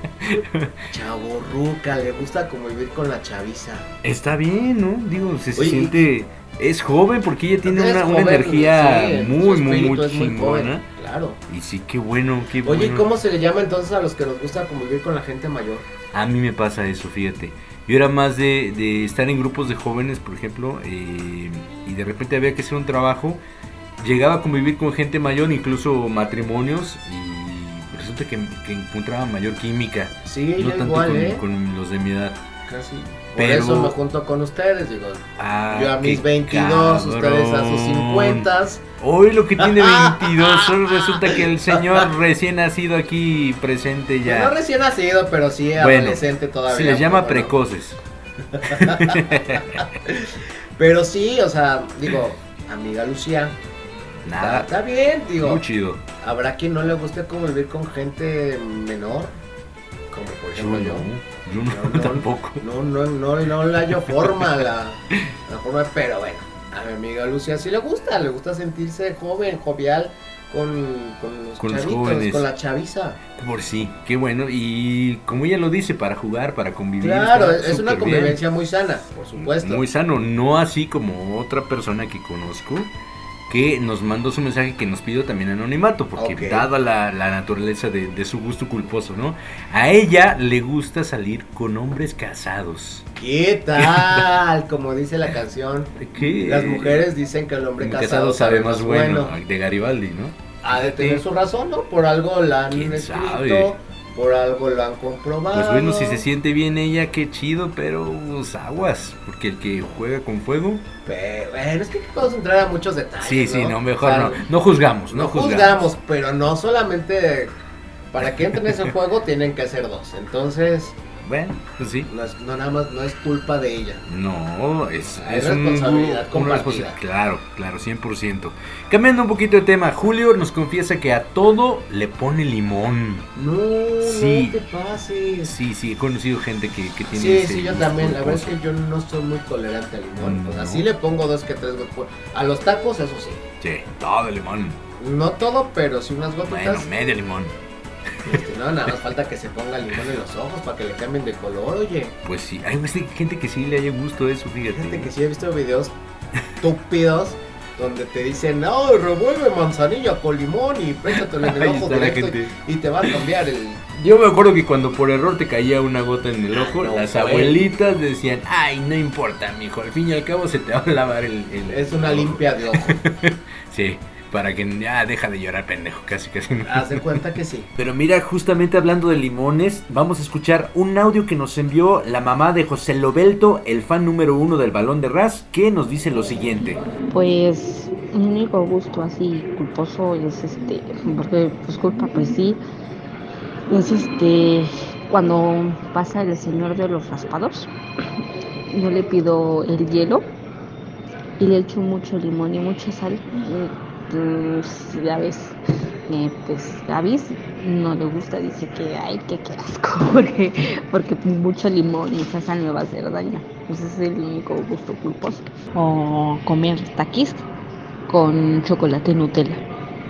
Chaborruca, le gusta convivir con la chaviza. Está bien, ¿no? Digo, se, se Oye, siente. Es joven porque ella tiene una, una energía sí, muy, muy, muy chingona. joven, claro. Y sí, qué bueno, qué Oye, ¿y bueno. cómo se le llama entonces a los que nos gusta convivir con la gente mayor? A mí me pasa eso, fíjate. Yo era más de, de estar en grupos de jóvenes, por ejemplo, eh, y de repente había que hacer un trabajo. Llegaba a convivir con gente mayor, incluso matrimonios, y resulta que, que encontraba mayor química. Sí, no tanto igual, con, ¿eh? con los de mi edad. Casi. Por Pero- eso me junto con ustedes, digo. Ah, yo a mis qué 22, ustedes a sus cabrón. 50. Hoy lo que tiene *laughs* 22, solo resulta que el señor recién nacido aquí presente ya. No recién nacido, pero sí Bueno, adolescente todavía. Se les llama ¿cómo no? precoces. *laughs* Pero sí, o sea, digo, amiga Lucía. Nada. Está, está bien, digo. Muy chido. Habrá quien no le guste convivir con gente menor. Como por Yo ejemplo yo. no, yo *laughs* no, tampoco. No, no, no, no le hallo forma la, la forma, pero bueno, a mi amiga Lucía sí le gusta, le gusta sentirse joven, jovial con, con los Con los chavitos, jóvenes. con la chaviza. Por sí, qué bueno. Y como ella lo dice, para jugar, para convivir. Claro, es una bien. convivencia muy sana, por supuesto. Muy sano, no así como otra persona que conozco que nos mandó su mensaje que nos pidió también anonimato, porque Ok. dada la, la naturaleza de, de su gusto culposo, ¿no? A ella le gusta salir con hombres casados. ¿Qué tal? Como dice la canción, ¿Qué? las mujeres dicen que el hombre Un casado, sabe más bueno. De Garibaldi, ¿no? Ha de tener su razón, ¿no? Por algo la han ¿Quién escrito, sabe? Por algo lo han comprobado. Pues bueno, si se siente bien ella, qué chido, pero pues, aguas, porque el que juega con fuego. Pero, bueno, es que podemos entrar a muchos detalles. Sí, sí, no, mejor O sea, no. No juzgamos, no, No juzgamos. juzgamos, pero no solamente para que entren en ese *laughs* juego tienen que ser dos. Entonces, Bueno, pues sí. no, es- no nada más no es culpa de ella. No, es, es un- responsabilidad una compartida. Claro, claro, 100%. Cambiando un poquito de tema, Julio nos confiesa que a todo le pone limón. No, Sí. no te pases. Sí, sí, he conocido gente que, que tiene Sí, ese sí, yo también. La verdad es que yo no soy muy tolerante al limón. O sea, No. sí le pongo dos que tres gotas. A los tacos, eso sí. Sí, todo de limón. No todo, pero sí unas Bueno, gotitas. medio limón. Este, no, nada más falta que se ponga limón en los ojos para que le cambien de color, oye. Pues sí, hay gente que sí le haya gusto eso, fíjate. Fíjate que sí he visto videos estúpidos donde te dicen, no, revuelve manzanilla con limón y préstatelo en el *laughs* ojo directo gente. y te va a cambiar el... *laughs* Yo me acuerdo que cuando por error te caía una gota en el ojo, no, las abuelitas decían, ay, no importa, mijo, al fin y al cabo se te va a lavar el... el- Es una limpia de ojo. *laughs* Sí, para que ya deja de llorar, pendejo, casi casi. Haz de cuenta que sí. *laughs* Pero mira, justamente hablando de limones, vamos a escuchar un audio que nos envió la mamá de José Lobelto, el fan número uno del balón de Ras, que nos dice lo siguiente. Pues mi único gusto así culposo es este, porque pues culpa pues sí, es este, cuando pasa el señor de los raspados, yo le pido el hielo y le echo mucho limón y mucha sal. y, Pues, ya ves, eh, pues Gavis no le gusta, dice que ay, que qué asco, *laughs* porque, porque mucho limón y esa sal me va a hacer daño. Pues ese es el único gusto culposo. O comer taquis con chocolate Nutella.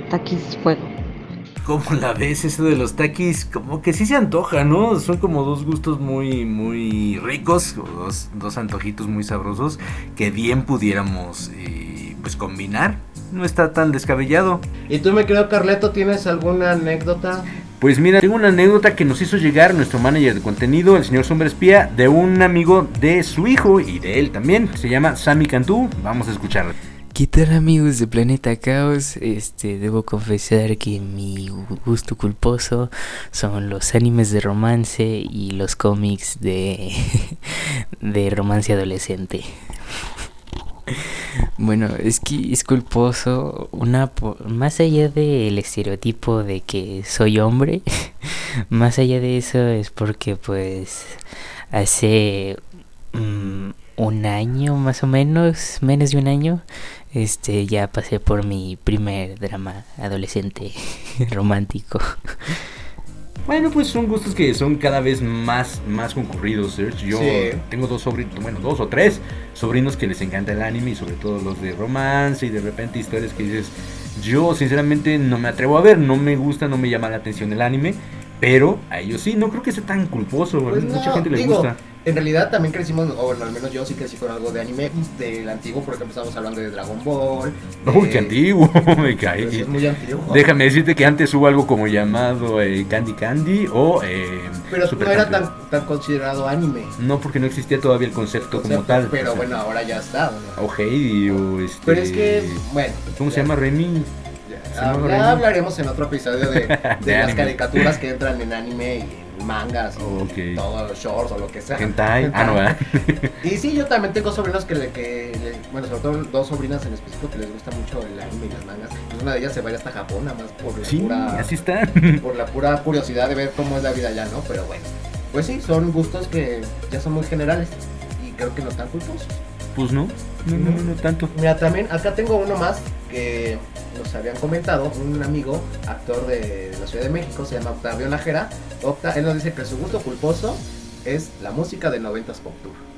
Taquis fuego. ¿Cómo la ves eso de los taquis? Como que sí se antoja, ¿no? Son como dos gustos muy, muy ricos, o dos, dos antojitos muy sabrosos que bien pudiéramos eh, pues combinar. No está tan descabellado. ¿Y tú, me creo, Carleto, tienes alguna anécdota? Pues mira, tengo una anécdota que nos hizo llegar nuestro manager de contenido, el señor Sombra Espía, de un amigo de su hijo y de él también. Se llama Sammy Cantú. Vamos a escucharlo. ¿Qué tal amigos de Planeta Caos? Este, debo confesar que mi gusto culposo son los animes de romance y los cómics de, *laughs* de romance adolescente. Bueno, es que es culposo una más allá del estereotipo de que soy hombre, *laughs* más allá de eso es porque pues hace mm, un año más o menos, menos de un año, este ya pasé por mi primer drama adolescente *laughs* romántico. Bueno, pues son gustos que son cada vez más, más concurridos, Serge. Yo Sí. tengo dos sobrinos, bueno, dos o tres sobrinos que les encanta el anime y sobre todo los de romance y de repente historias que dices, yo sinceramente no me atrevo a ver, no me gusta, no me llama la atención el anime, pero a ellos sí, no creo que sea tan culposo, Pues mucha gente le digo, gusta. En realidad también crecimos, o bueno, al menos yo sí crecí con algo de anime del antiguo, por ejemplo, estamos hablando de Dragon Ball. Uy, eh, qué antiguo, *laughs* me cae. es muy antiguo. Déjame decirte que antes hubo algo como llamado eh, Candy Candy o eh, Pero no era tan, tan considerado anime. No, porque no existía todavía el concepto, como concepto, tal. Pero o sea, bueno, ahora ya está. ¿no? O Heidi o este. Pero es que, bueno. ¿Cómo se llama Remy? Ya hablaremos en otro episodio de, *laughs* de De las caricaturas que entran en anime y mangas y Ok. todos los shorts o lo que sea. Hentai. Ah, no, ¿verdad? *laughs* Y sí, yo también tengo sobrinos que, le, que le- bueno, sobre todo dos sobrinas en específico que les gusta mucho el anime y las mangas. Pues una de ellas se va a ir hasta Japón, nada más por la Sí, pura así está. *laughs* por la pura curiosidad de ver cómo es la vida allá, ¿no? Pero bueno, pues sí, son gustos que ya son muy generales y creo que no tan culposos. Pues no, no, no, no, no tanto. Mira, también acá tengo uno más que nos habían comentado, un amigo, actor de la Ciudad de México, se llama Octavio Najera. Octa, él nos dice que su gusto culposo es la música de 90s Pop Tour.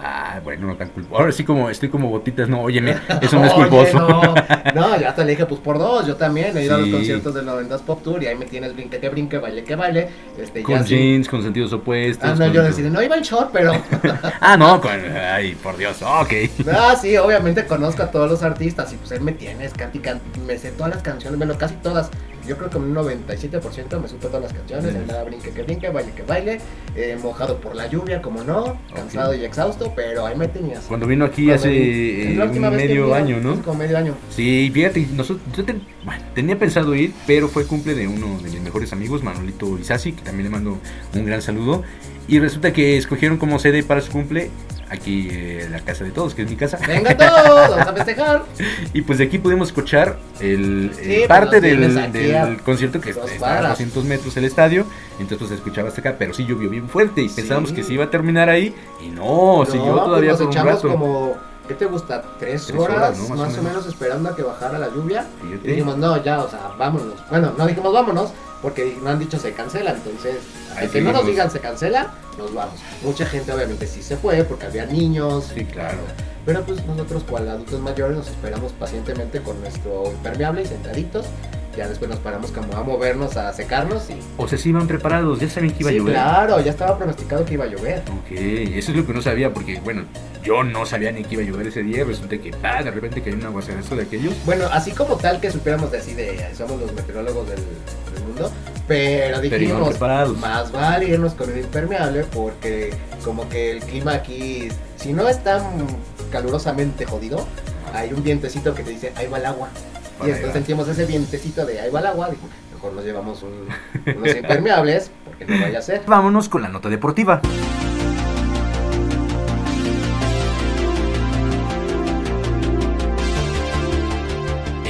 Ah, bueno, no tan culposo. Ahora sí como estoy como botitas, no, óyeme, eso no es culposo. No, no, ya te le dije, pues por dos. Yo también he ido a los conciertos del 90s Pop Tour y ahí me tienes brinque que brinque, baile que baile. Este, con ya sí- jeans, con sentidos opuestos. Ah, no, yo decía, no iba en short, pero. *laughs* Ah, no, con. Ay, por Dios, ok. Ah, sí, obviamente conozco a todos los artistas y pues él me tienes, can- me sé todas las canciones, bueno, casi todas yo creo que un 97% me supe todas las canciones, andaba brinque que brinque, baile que baile, eh, mojado por la lluvia, como no, cansado y exhausto, pero ahí me tenías. Cuando vino aquí Cuando hace eh, medio año, ¿no? hace Como medio año. Sí, fíjate, nosotros, yo ten- bueno, tenía pensado ir, pero fue cumple de uno de mis mejores amigos, Manolito Isasi, que también le mando un gran saludo. Y resulta que escogieron como sede para su cumple aquí eh, la casa de todos, que es mi casa. Venga todos, vamos a festejar. *laughs* Y pues de aquí pudimos escuchar el, Sí, eh, pues parte del, concierto que está a cuadras. 200 metros el estadio. Entonces pues, se escuchaba hasta acá, pero sí llovió bien fuerte y pensábamos que se iba a terminar ahí. Y no, siguió No, todavía pues por nos un rato. como, ¿qué te gusta? ¿Tres, Tres horas, horas, ¿no? más, o menos. esperando a que bajara la lluvia. Fíjate. Y dijimos, no, ya, o sea, vámonos. Bueno, no dijimos vámonos, porque no han dicho se cancela, entonces, Ahí que no nos digan se cancela, nos vamos. Mucha gente obviamente sí se fue, porque había niños. Sí, claro. Pero pues nosotros, cual adultos mayores, nos esperamos pacientemente con nuestro impermeable y sentaditos. Ya después nos paramos como a movernos, a secarnos y... O sea, sí iban preparados, ya saben que iba Sí, a llover. claro, ya estaba pronosticado que iba a llover. Ok, eso es lo que no sabía, porque bueno, yo no sabía ni que iba a llover ese día. Resulta que, ah, de repente cayó un aguacerazo de aquellos. Bueno, así como tal que supiéramos de así de somos los meteorólogos del mundo, pero dijimos más vale irnos con un impermeable porque como que el clima aquí, si no es tan calurosamente jodido, hay un vientecito que te dice ahí va el agua. Y entonces sentimos ese vientecito de ahí va el agua, dijo, mejor nos llevamos un- unos impermeables porque no vaya a ser. Vámonos con la nota deportiva.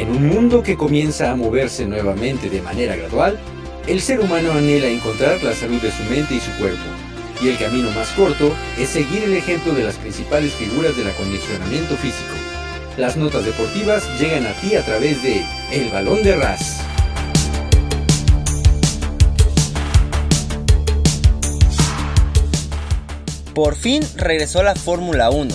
En un mundo que comienza a moverse nuevamente de manera gradual, el ser humano anhela encontrar la salud de su mente y su cuerpo. Y el camino más corto es seguir el ejemplo de las principales figuras del acondicionamiento físico. Las notas deportivas llegan a ti a través de El Balón de Ras. Por fin regresó la Fórmula 1.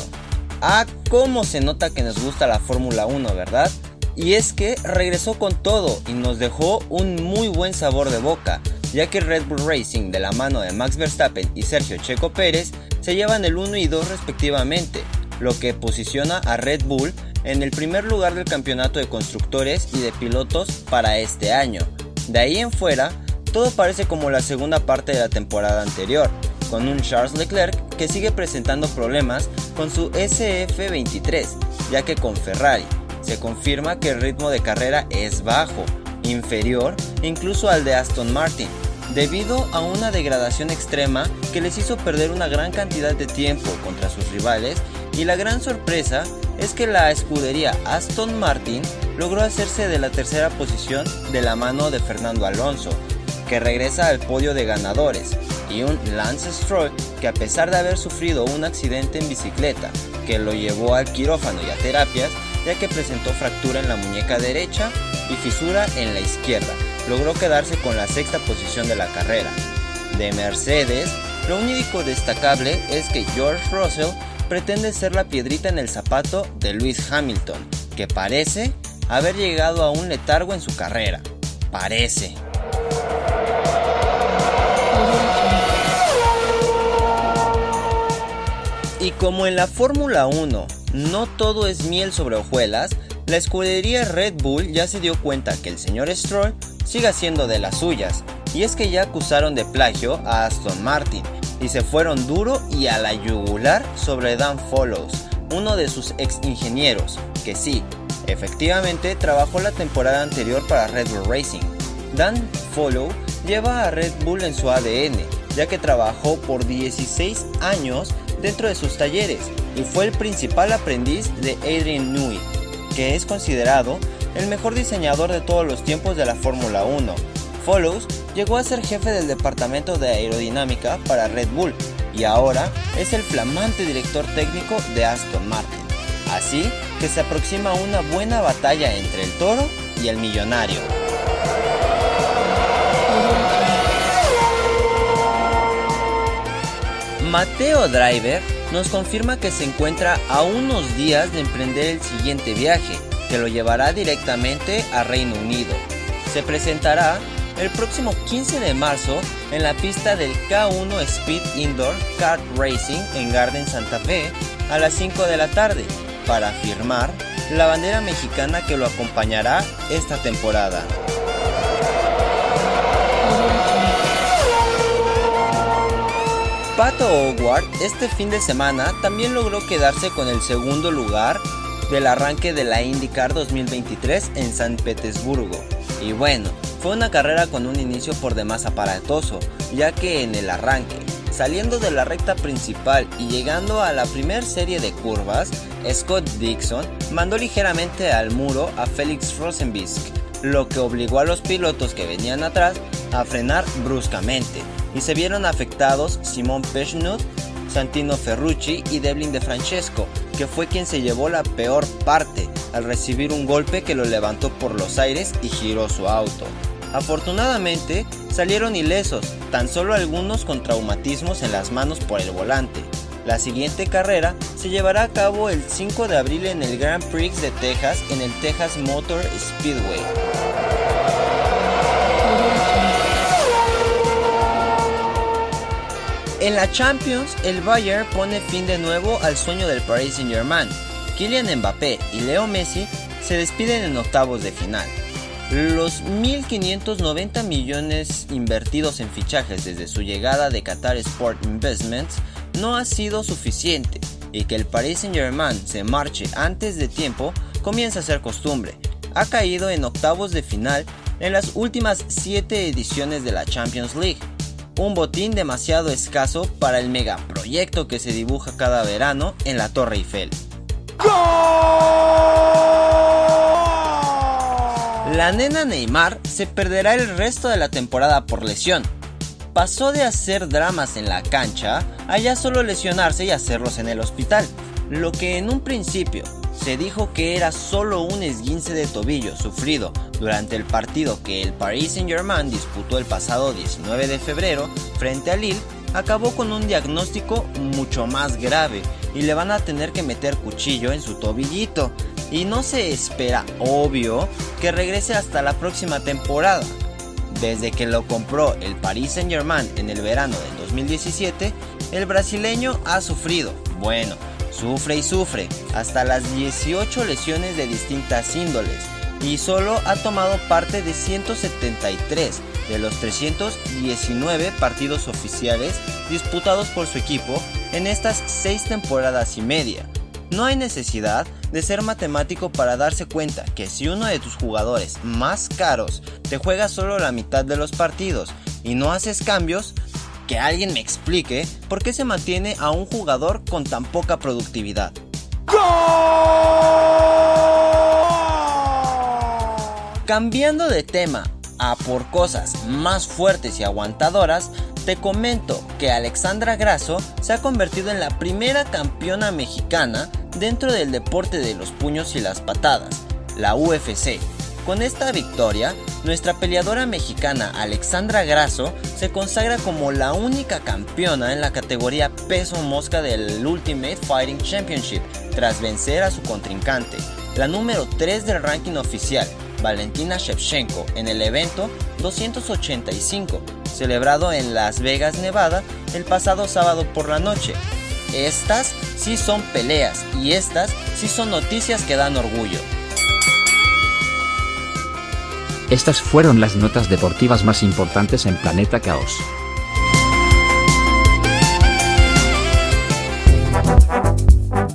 Ah, cómo se nota que nos gusta la Fórmula 1, ¿verdad? Y es que regresó con todo y nos dejó un muy buen sabor de boca, ya que Red Bull Racing de la mano de Max Verstappen y Sergio Checo Pérez se llevan el 1 y 2 respectivamente, lo que posiciona a Red Bull en el primer lugar del campeonato de constructores y de pilotos para este año. De ahí en fuera, todo parece como la segunda parte de la temporada anterior, con un Charles Leclerc que sigue presentando problemas con su SF23, ya que con Ferrari se confirma que el ritmo de carrera es bajo, inferior incluso al de Aston Martin, debido a una degradación extrema que les hizo perder una gran cantidad de tiempo contra sus rivales y la gran sorpresa es que la escudería Aston Martin logró hacerse de la tercera posición de la mano de Fernando Alonso, que regresa al podio de ganadores, y un Lance Stroll que a pesar de haber sufrido un accidente en bicicleta que lo llevó al quirófano y a terapias, ya que presentó fractura en la muñeca derecha y fisura en la izquierda, logró quedarse con la sexta posición de la carrera. De Mercedes, lo único destacable es que George Russell pretende ser la piedrita en el zapato de Lewis Hamilton, que parece haber llegado a un letargo en su carrera. Parece. Y como en la Fórmula 1 no todo es miel sobre hojuelas, la escudería Red Bull ya se dio cuenta que el señor Stroll sigue haciendo de las suyas, y es que ya acusaron de plagio a Aston Martin y se fueron duro y a la yugular sobre Dan Follows, uno de sus ex ingenieros, que sí, efectivamente trabajó la temporada anterior para Red Bull Racing. Dan Follow lleva a Red Bull en su ADN, ya que trabajó por 16 años dentro de sus talleres y fue el principal aprendiz de Adrian Newey, que es considerado el mejor diseñador de todos los tiempos de la Fórmula 1. Follows llegó a ser jefe del departamento de aerodinámica para Red Bull y ahora es el flamante director técnico de Aston Martin. Así que se aproxima una buena batalla entre el toro y el millonario. Mateo Driver nos confirma que se encuentra a unos días de emprender el siguiente viaje, que lo llevará directamente a Reino Unido. Se presentará el próximo 15 de marzo en la pista del K1 Speed Indoor Kart Racing en Garden Santa Fe a las 5 de la tarde para firmar la bandera mexicana que lo acompañará esta temporada. Pato Howard este fin de semana también logró quedarse con el segundo lugar del arranque de la IndyCar 2023 en San Petersburgo. Y bueno, fue una carrera con un inicio por demás aparatoso, ya que en el arranque, saliendo de la recta principal y llegando a la primera serie de curvas, Scott Dixon mandó ligeramente al muro a Felix Rosenbisk, lo que obligó a los pilotos que venían atrás a frenar bruscamente y se vieron afectados Simon Pechnut, Santino Ferrucci y Devlin De Francesco, que fue quien se llevó la peor parte al recibir un golpe que lo levantó por los aires y giró su auto. Afortunadamente, salieron ilesos, tan solo algunos con traumatismos en las manos por el volante. La siguiente carrera se llevará a cabo el 5 de abril en el Grand Prix de Texas en el Texas Motor Speedway. En la Champions, el Bayern pone fin de nuevo al sueño del Paris Saint-Germain. Kylian Mbappé y Leo Messi se despiden en octavos de final. Los 1.590 millones invertidos en fichajes desde su llegada de Qatar Sport Investments no ha sido suficiente y que el Paris Saint-Germain se marche antes de tiempo comienza a ser costumbre. Ha caído en octavos de final en las últimas 7 ediciones de la Champions League un botín demasiado escaso para el megaproyecto que se dibuja cada verano en la Torre Eiffel. La nena Neymar se perderá el resto de la temporada por lesión. Pasó de hacer dramas en la cancha a ya solo lesionarse y hacerlos en el hospital, lo que en un principio se dijo que era solo un esguince de tobillo sufrido durante el partido que el Paris Saint-Germain disputó el pasado 19 de febrero frente a Lille, acabó con un diagnóstico mucho más grave y le van a tener que meter cuchillo en su tobillito. Y no se espera, obvio, que regrese hasta la próxima temporada. Desde que lo compró el Paris Saint-Germain en el verano del 2017, el brasileño ha sufrido, bueno, Sufre y sufre, hasta las 18 lesiones de distintas índoles, y solo ha tomado parte de 173 de los 319 partidos oficiales disputados por su equipo en estas 6 temporadas y media. No hay necesidad de ser matemático para darse cuenta que si uno de tus jugadores más caros te juega solo la mitad de los partidos y no haces cambios, que alguien me explique por qué se mantiene a un jugador con tan poca productividad. Cambiando de tema a por cosas más fuertes y aguantadoras, te comento que Alexandra Grasso se ha convertido en la primera campeona mexicana dentro del deporte de los puños y las patadas, la UFC. Con esta victoria, nuestra peleadora mexicana Alexandra Grasso se consagra como la única campeona en la categoría peso mosca del Ultimate Fighting Championship, tras vencer a su contrincante, la número 3 del ranking oficial, Valentina Shevchenko, en el evento 285, celebrado en Las Vegas, Nevada, el pasado sábado por la noche. Estas sí son peleas y estas sí son noticias que dan orgullo. Estas fueron las notas deportivas más importantes en Planeta Caos.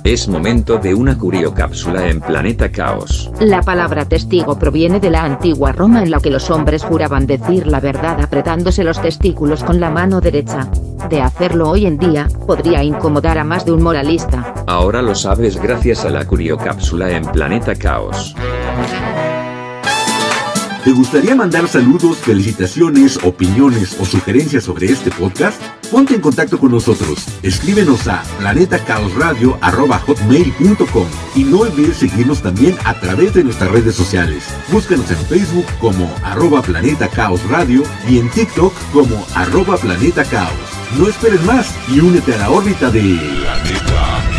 Es momento de una curiocápsula en Planeta Caos. La palabra testigo proviene de la antigua Roma en la que los hombres juraban decir la verdad apretándose los testículos con la mano derecha. De hacerlo hoy en día, podría incomodar a más de un moralista. Ahora lo sabes gracias a la curiocápsula en Planeta Caos. ¿Te gustaría mandar saludos, felicitaciones, opiniones o sugerencias sobre este podcast? Ponte en contacto con nosotros. Escríbenos a planetacaosradio.com y no olvides seguirnos también a través de nuestras redes sociales. Búscanos en Facebook como arroba Planeta Caos Radio y en TikTok como arroba Planeta Caos. No esperes más y únete a la órbita de Planeta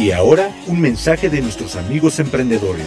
Y ahora, un mensaje de nuestros amigos emprendedores.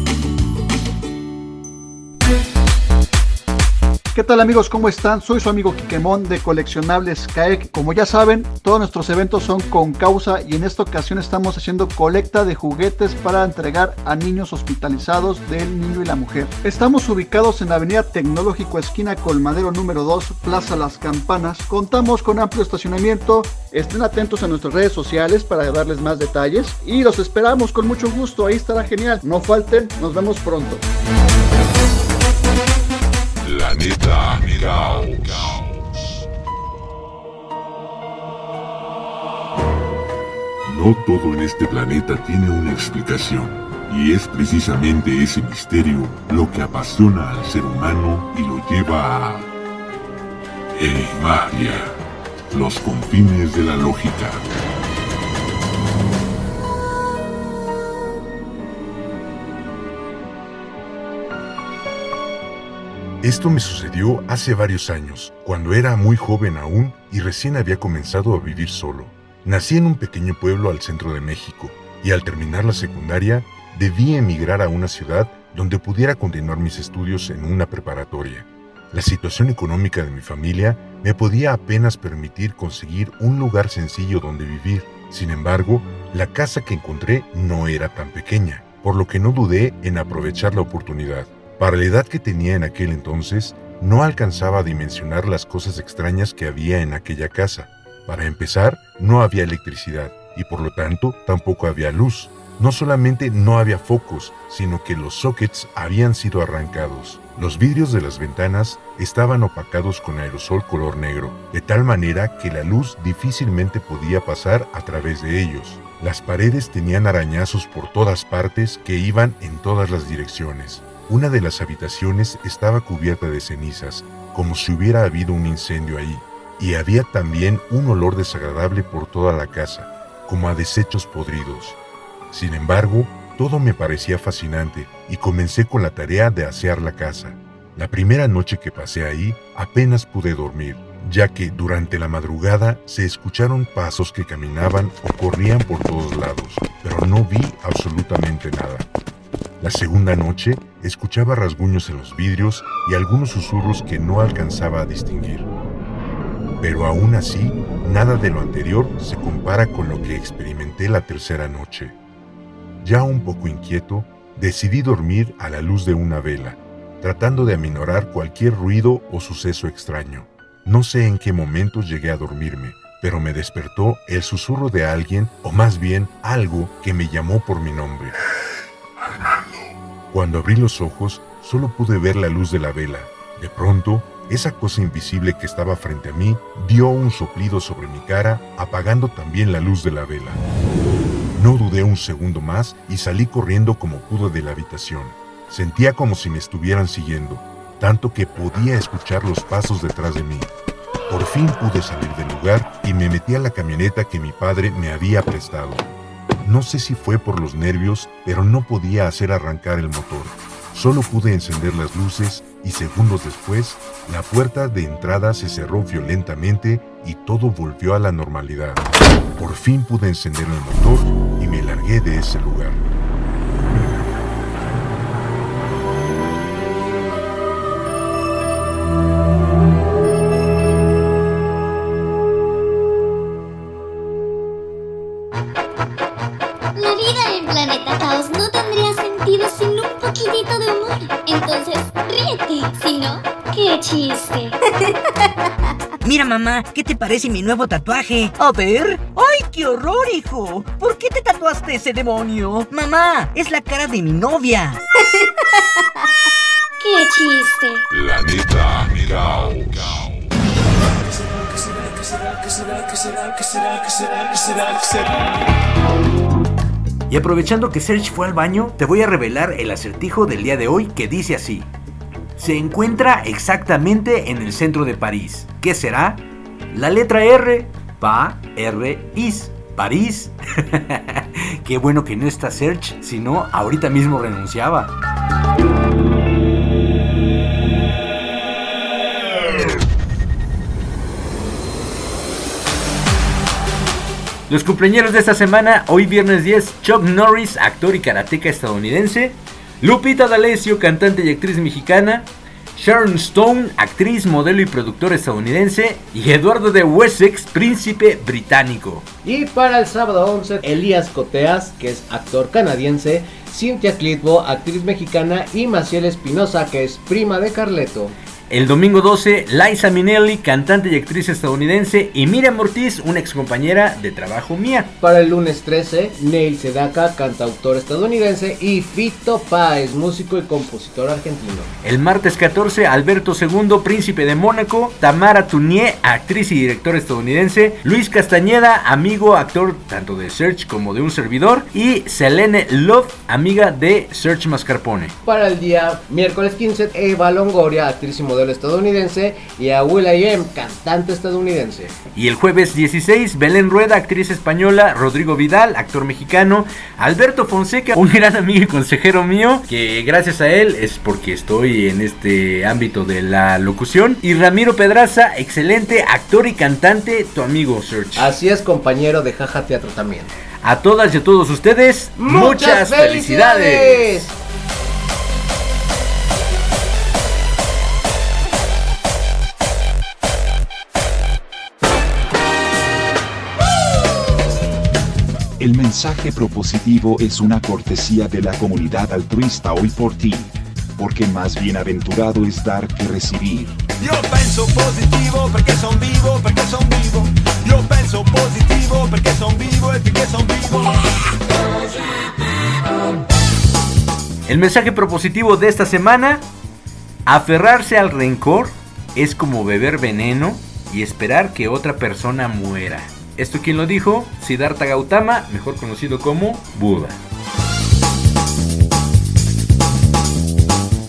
¿Qué tal amigos? ¿Cómo están? Soy su amigo Quiquemón de Coleccionables CAEC. Como ya saben, todos nuestros eventos son con causa y en esta ocasión estamos haciendo colecta de juguetes para entregar a niños hospitalizados del niño y la mujer. Estamos ubicados en la Avenida Tecnológico Esquina Colmadero número 2, Plaza Las Campanas. Contamos con amplio estacionamiento. Estén atentos a nuestras redes sociales para darles más detalles y los esperamos con mucho gusto. Ahí estará genial. No falten, nos vemos pronto. Planeta Caos. No todo en este planeta tiene una explicación, y es precisamente ese misterio lo que apasiona al ser humano y lo lleva a Enigmatia, los confines de la lógica. Esto me sucedió hace varios años, cuando era muy joven aún y recién había comenzado a vivir solo. Nací en un pequeño pueblo al centro de México y al terminar la secundaria debí emigrar a una ciudad donde pudiera continuar mis estudios en una preparatoria. La situación económica de mi familia me podía apenas permitir conseguir un lugar sencillo donde vivir. Sin embargo, la casa que encontré no era tan pequeña, por lo que no dudé en aprovechar la oportunidad. Para la edad que tenía en aquel entonces, no alcanzaba a dimensionar las cosas extrañas que había en aquella casa. Para empezar, no había electricidad y por lo tanto tampoco había luz. No solamente no había focos, sino que los sockets habían sido arrancados. Los vidrios de las ventanas estaban opacados con aerosol color negro, de tal manera que la luz difícilmente podía pasar a través de ellos. Las paredes tenían arañazos por todas partes que iban en todas las direcciones. Una de las habitaciones estaba cubierta de cenizas, como si hubiera habido un incendio ahí, y había también un olor desagradable por toda la casa, como a desechos podridos. Sin embargo, todo me parecía fascinante y comencé con la tarea de asear la casa. La primera noche que pasé ahí apenas pude dormir, ya que durante la madrugada se escucharon pasos que caminaban o corrían por todos lados, pero no vi absolutamente nada. La segunda noche escuchaba rasguños en los vidrios y algunos susurros que no alcanzaba a distinguir. Pero aún así, nada de lo anterior se compara con lo que experimenté la tercera noche. Ya un poco inquieto, decidí dormir a la luz de una vela, tratando de aminorar cualquier ruido o suceso extraño. No sé en qué momento llegué a dormirme, pero me despertó el susurro de alguien, o más bien algo que me llamó por mi nombre. Cuando abrí los ojos, solo pude ver la luz de la vela. De pronto, esa cosa invisible que estaba frente a mí dio un soplido sobre mi cara, apagando también la luz de la vela. No dudé un segundo más y salí corriendo como pude de la habitación. Sentía como si me estuvieran siguiendo, tanto que podía escuchar los pasos detrás de mí. Por fin pude salir del lugar y me metí a la camioneta que mi padre me había prestado. No sé si fue por los nervios, pero no podía hacer arrancar el motor. Solo pude encender las luces y segundos después, la puerta de entrada se cerró violentamente y todo volvió a la normalidad. Por fin pude encender el motor y me largué de ese lugar. Chiste. *laughs* Mira, mamá, ¿qué te parece mi nuevo tatuaje? A ver. ¡Ay, qué horror, hijo! ¿Por qué te tatuaste ese demonio? Mamá, es la cara de mi novia. *laughs* qué chiste. Planeta Caos. Y aprovechando que Serge fue al baño, te voy a revelar el acertijo del día de hoy que dice así. Se encuentra exactamente en el centro de París. ¿Qué será? La letra R, Pa, R, Is, París. *laughs* Qué bueno que no está Search, si no, ahorita mismo renunciaba. Los cumpleaños de esta semana, hoy viernes 10, Chuck Norris, actor y karateca estadounidense, Lupita D'Alessio, cantante y actriz mexicana, Sharon Stone, actriz, modelo y productora estadounidense, y Eduardo de Wessex, príncipe británico. Y para el sábado 11, Elías Coteas, que es actor canadiense, Cynthia Clitbo, actriz mexicana, y Maciel Espinosa, que es prima de Carleto. El domingo 12, Liza Minnelli, cantante y actriz estadounidense, y Miriam Ortiz, una excompañera de trabajo mía. Para el lunes 13, Neil Sedaka, cantautor estadounidense, y Fito Páez, músico y compositor argentino. El martes 14, Alberto II, príncipe de Mónaco, Tamara Tunier, actriz y director estadounidense, Luis Castañeda, amigo, actor tanto de Search como de un servidor, y Selene Love, amiga de Search Mascarpone. Para el día miércoles 15, Eva Longoria, actriz y modelo estadounidense, y a Will.i.am, cantante estadounidense. Y el jueves 16, Belén Rueda, actriz española, Rodrigo Vidal, actor mexicano, Alberto Fonseca, un gran amigo y consejero mío, que gracias a él es porque estoy en este ámbito de la locución, y Ramiro Pedraza, excelente actor y cantante, tu amigo Search. Así es, compañero de Jaja Teatro también. A todas y a todos ustedes, muchas, felicidades. El mensaje propositivo es una cortesía de la comunidad altruista hoy por ti, porque más bienaventurado es dar que recibir. Io penso positivo perché son vivo, perché son vivo. Io penso positivo perché son vivo e perché son vivo. El mensaje propositivo de esta semana, aferrarse al rencor es como beber veneno y esperar que otra persona muera. ¿Esto quién lo dijo? Siddhartha Gautama, mejor conocido como Buda.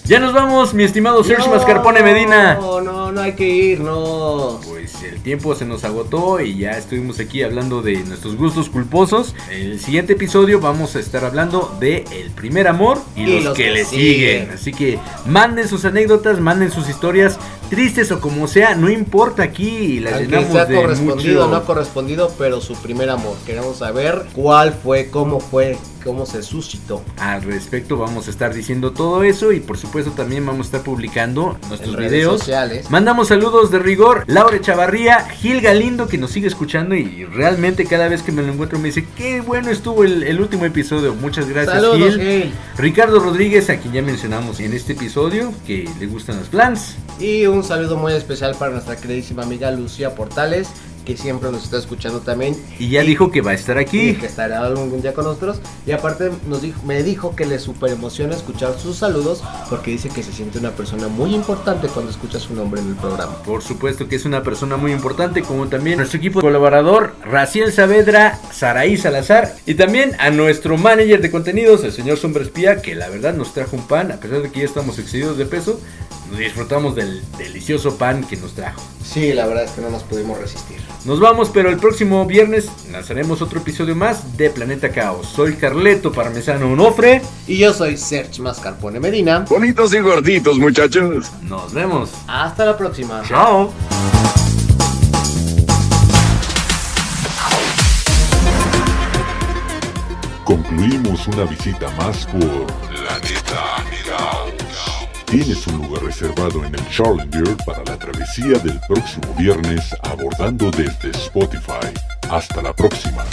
Ya nos vamos, mi estimado Sergio Mascarpone Medina. No, no, no hay que irnos. Pues el tiempo se nos agotó y ya estuvimos aquí hablando de nuestros gustos culposos. En el siguiente episodio vamos a estar hablando de el primer amor y, Y los, los que, que le siguen. siguen. Así que manden sus anécdotas, manden sus historias, tristes o como sea, no importa aquí, las Aunque sea de correspondido o no correspondido, pero su primer amor. Queremos saber cuál fue, cómo fue, cómo se suscitó. Al respecto vamos a estar diciendo todo eso y por supuesto también vamos a estar publicando nuestros En videos. sociales. Mandamos saludos de rigor. Laura Chavarría, Gil Galindo que nos sigue escuchando y realmente cada vez que me lo encuentro me dice qué bueno estuvo el, el último episodio. Muchas gracias Saludos, Gil. Gil. Ricardo Rodríguez a quien ya mencionamos en este episodio que le gustan las plans. Y un saludo muy especial para nuestra queridísima amiga Lucía Portales, que siempre nos está escuchando también. Y ya dijo que va a estar Y aquí. que estará algún día con nosotros. Y aparte nos dijo, me dijo que le super emociona escuchar sus saludos porque dice que se siente una persona muy importante cuando escucha su nombre en el programa. Por supuesto que es una persona muy importante, como también nuestro equipo colaborador, Raciel Saavedra, Saraí Salazar, y también a nuestro manager de contenidos, el señor Sombra Espía, que la verdad nos trajo un pan, a pesar de que ya estamos excedidos de peso, disfrutamos del delicioso pan que nos trajo. Sí, la verdad es que no nos pudimos resistir. Nos vamos, pero el próximo viernes lanzaremos otro episodio más de Planeta Caos. Soy Carleto Parmesano Onofre. Y yo soy Serge Mascarpone Medina. Bonitos y gorditos, muchachos. Nos vemos. Hasta la próxima. Chao. Concluimos una visita más por Caos. Tienes un lugar reservado en el Challenger para la travesía del próximo viernes abordando desde Spotify. Hasta la próxima.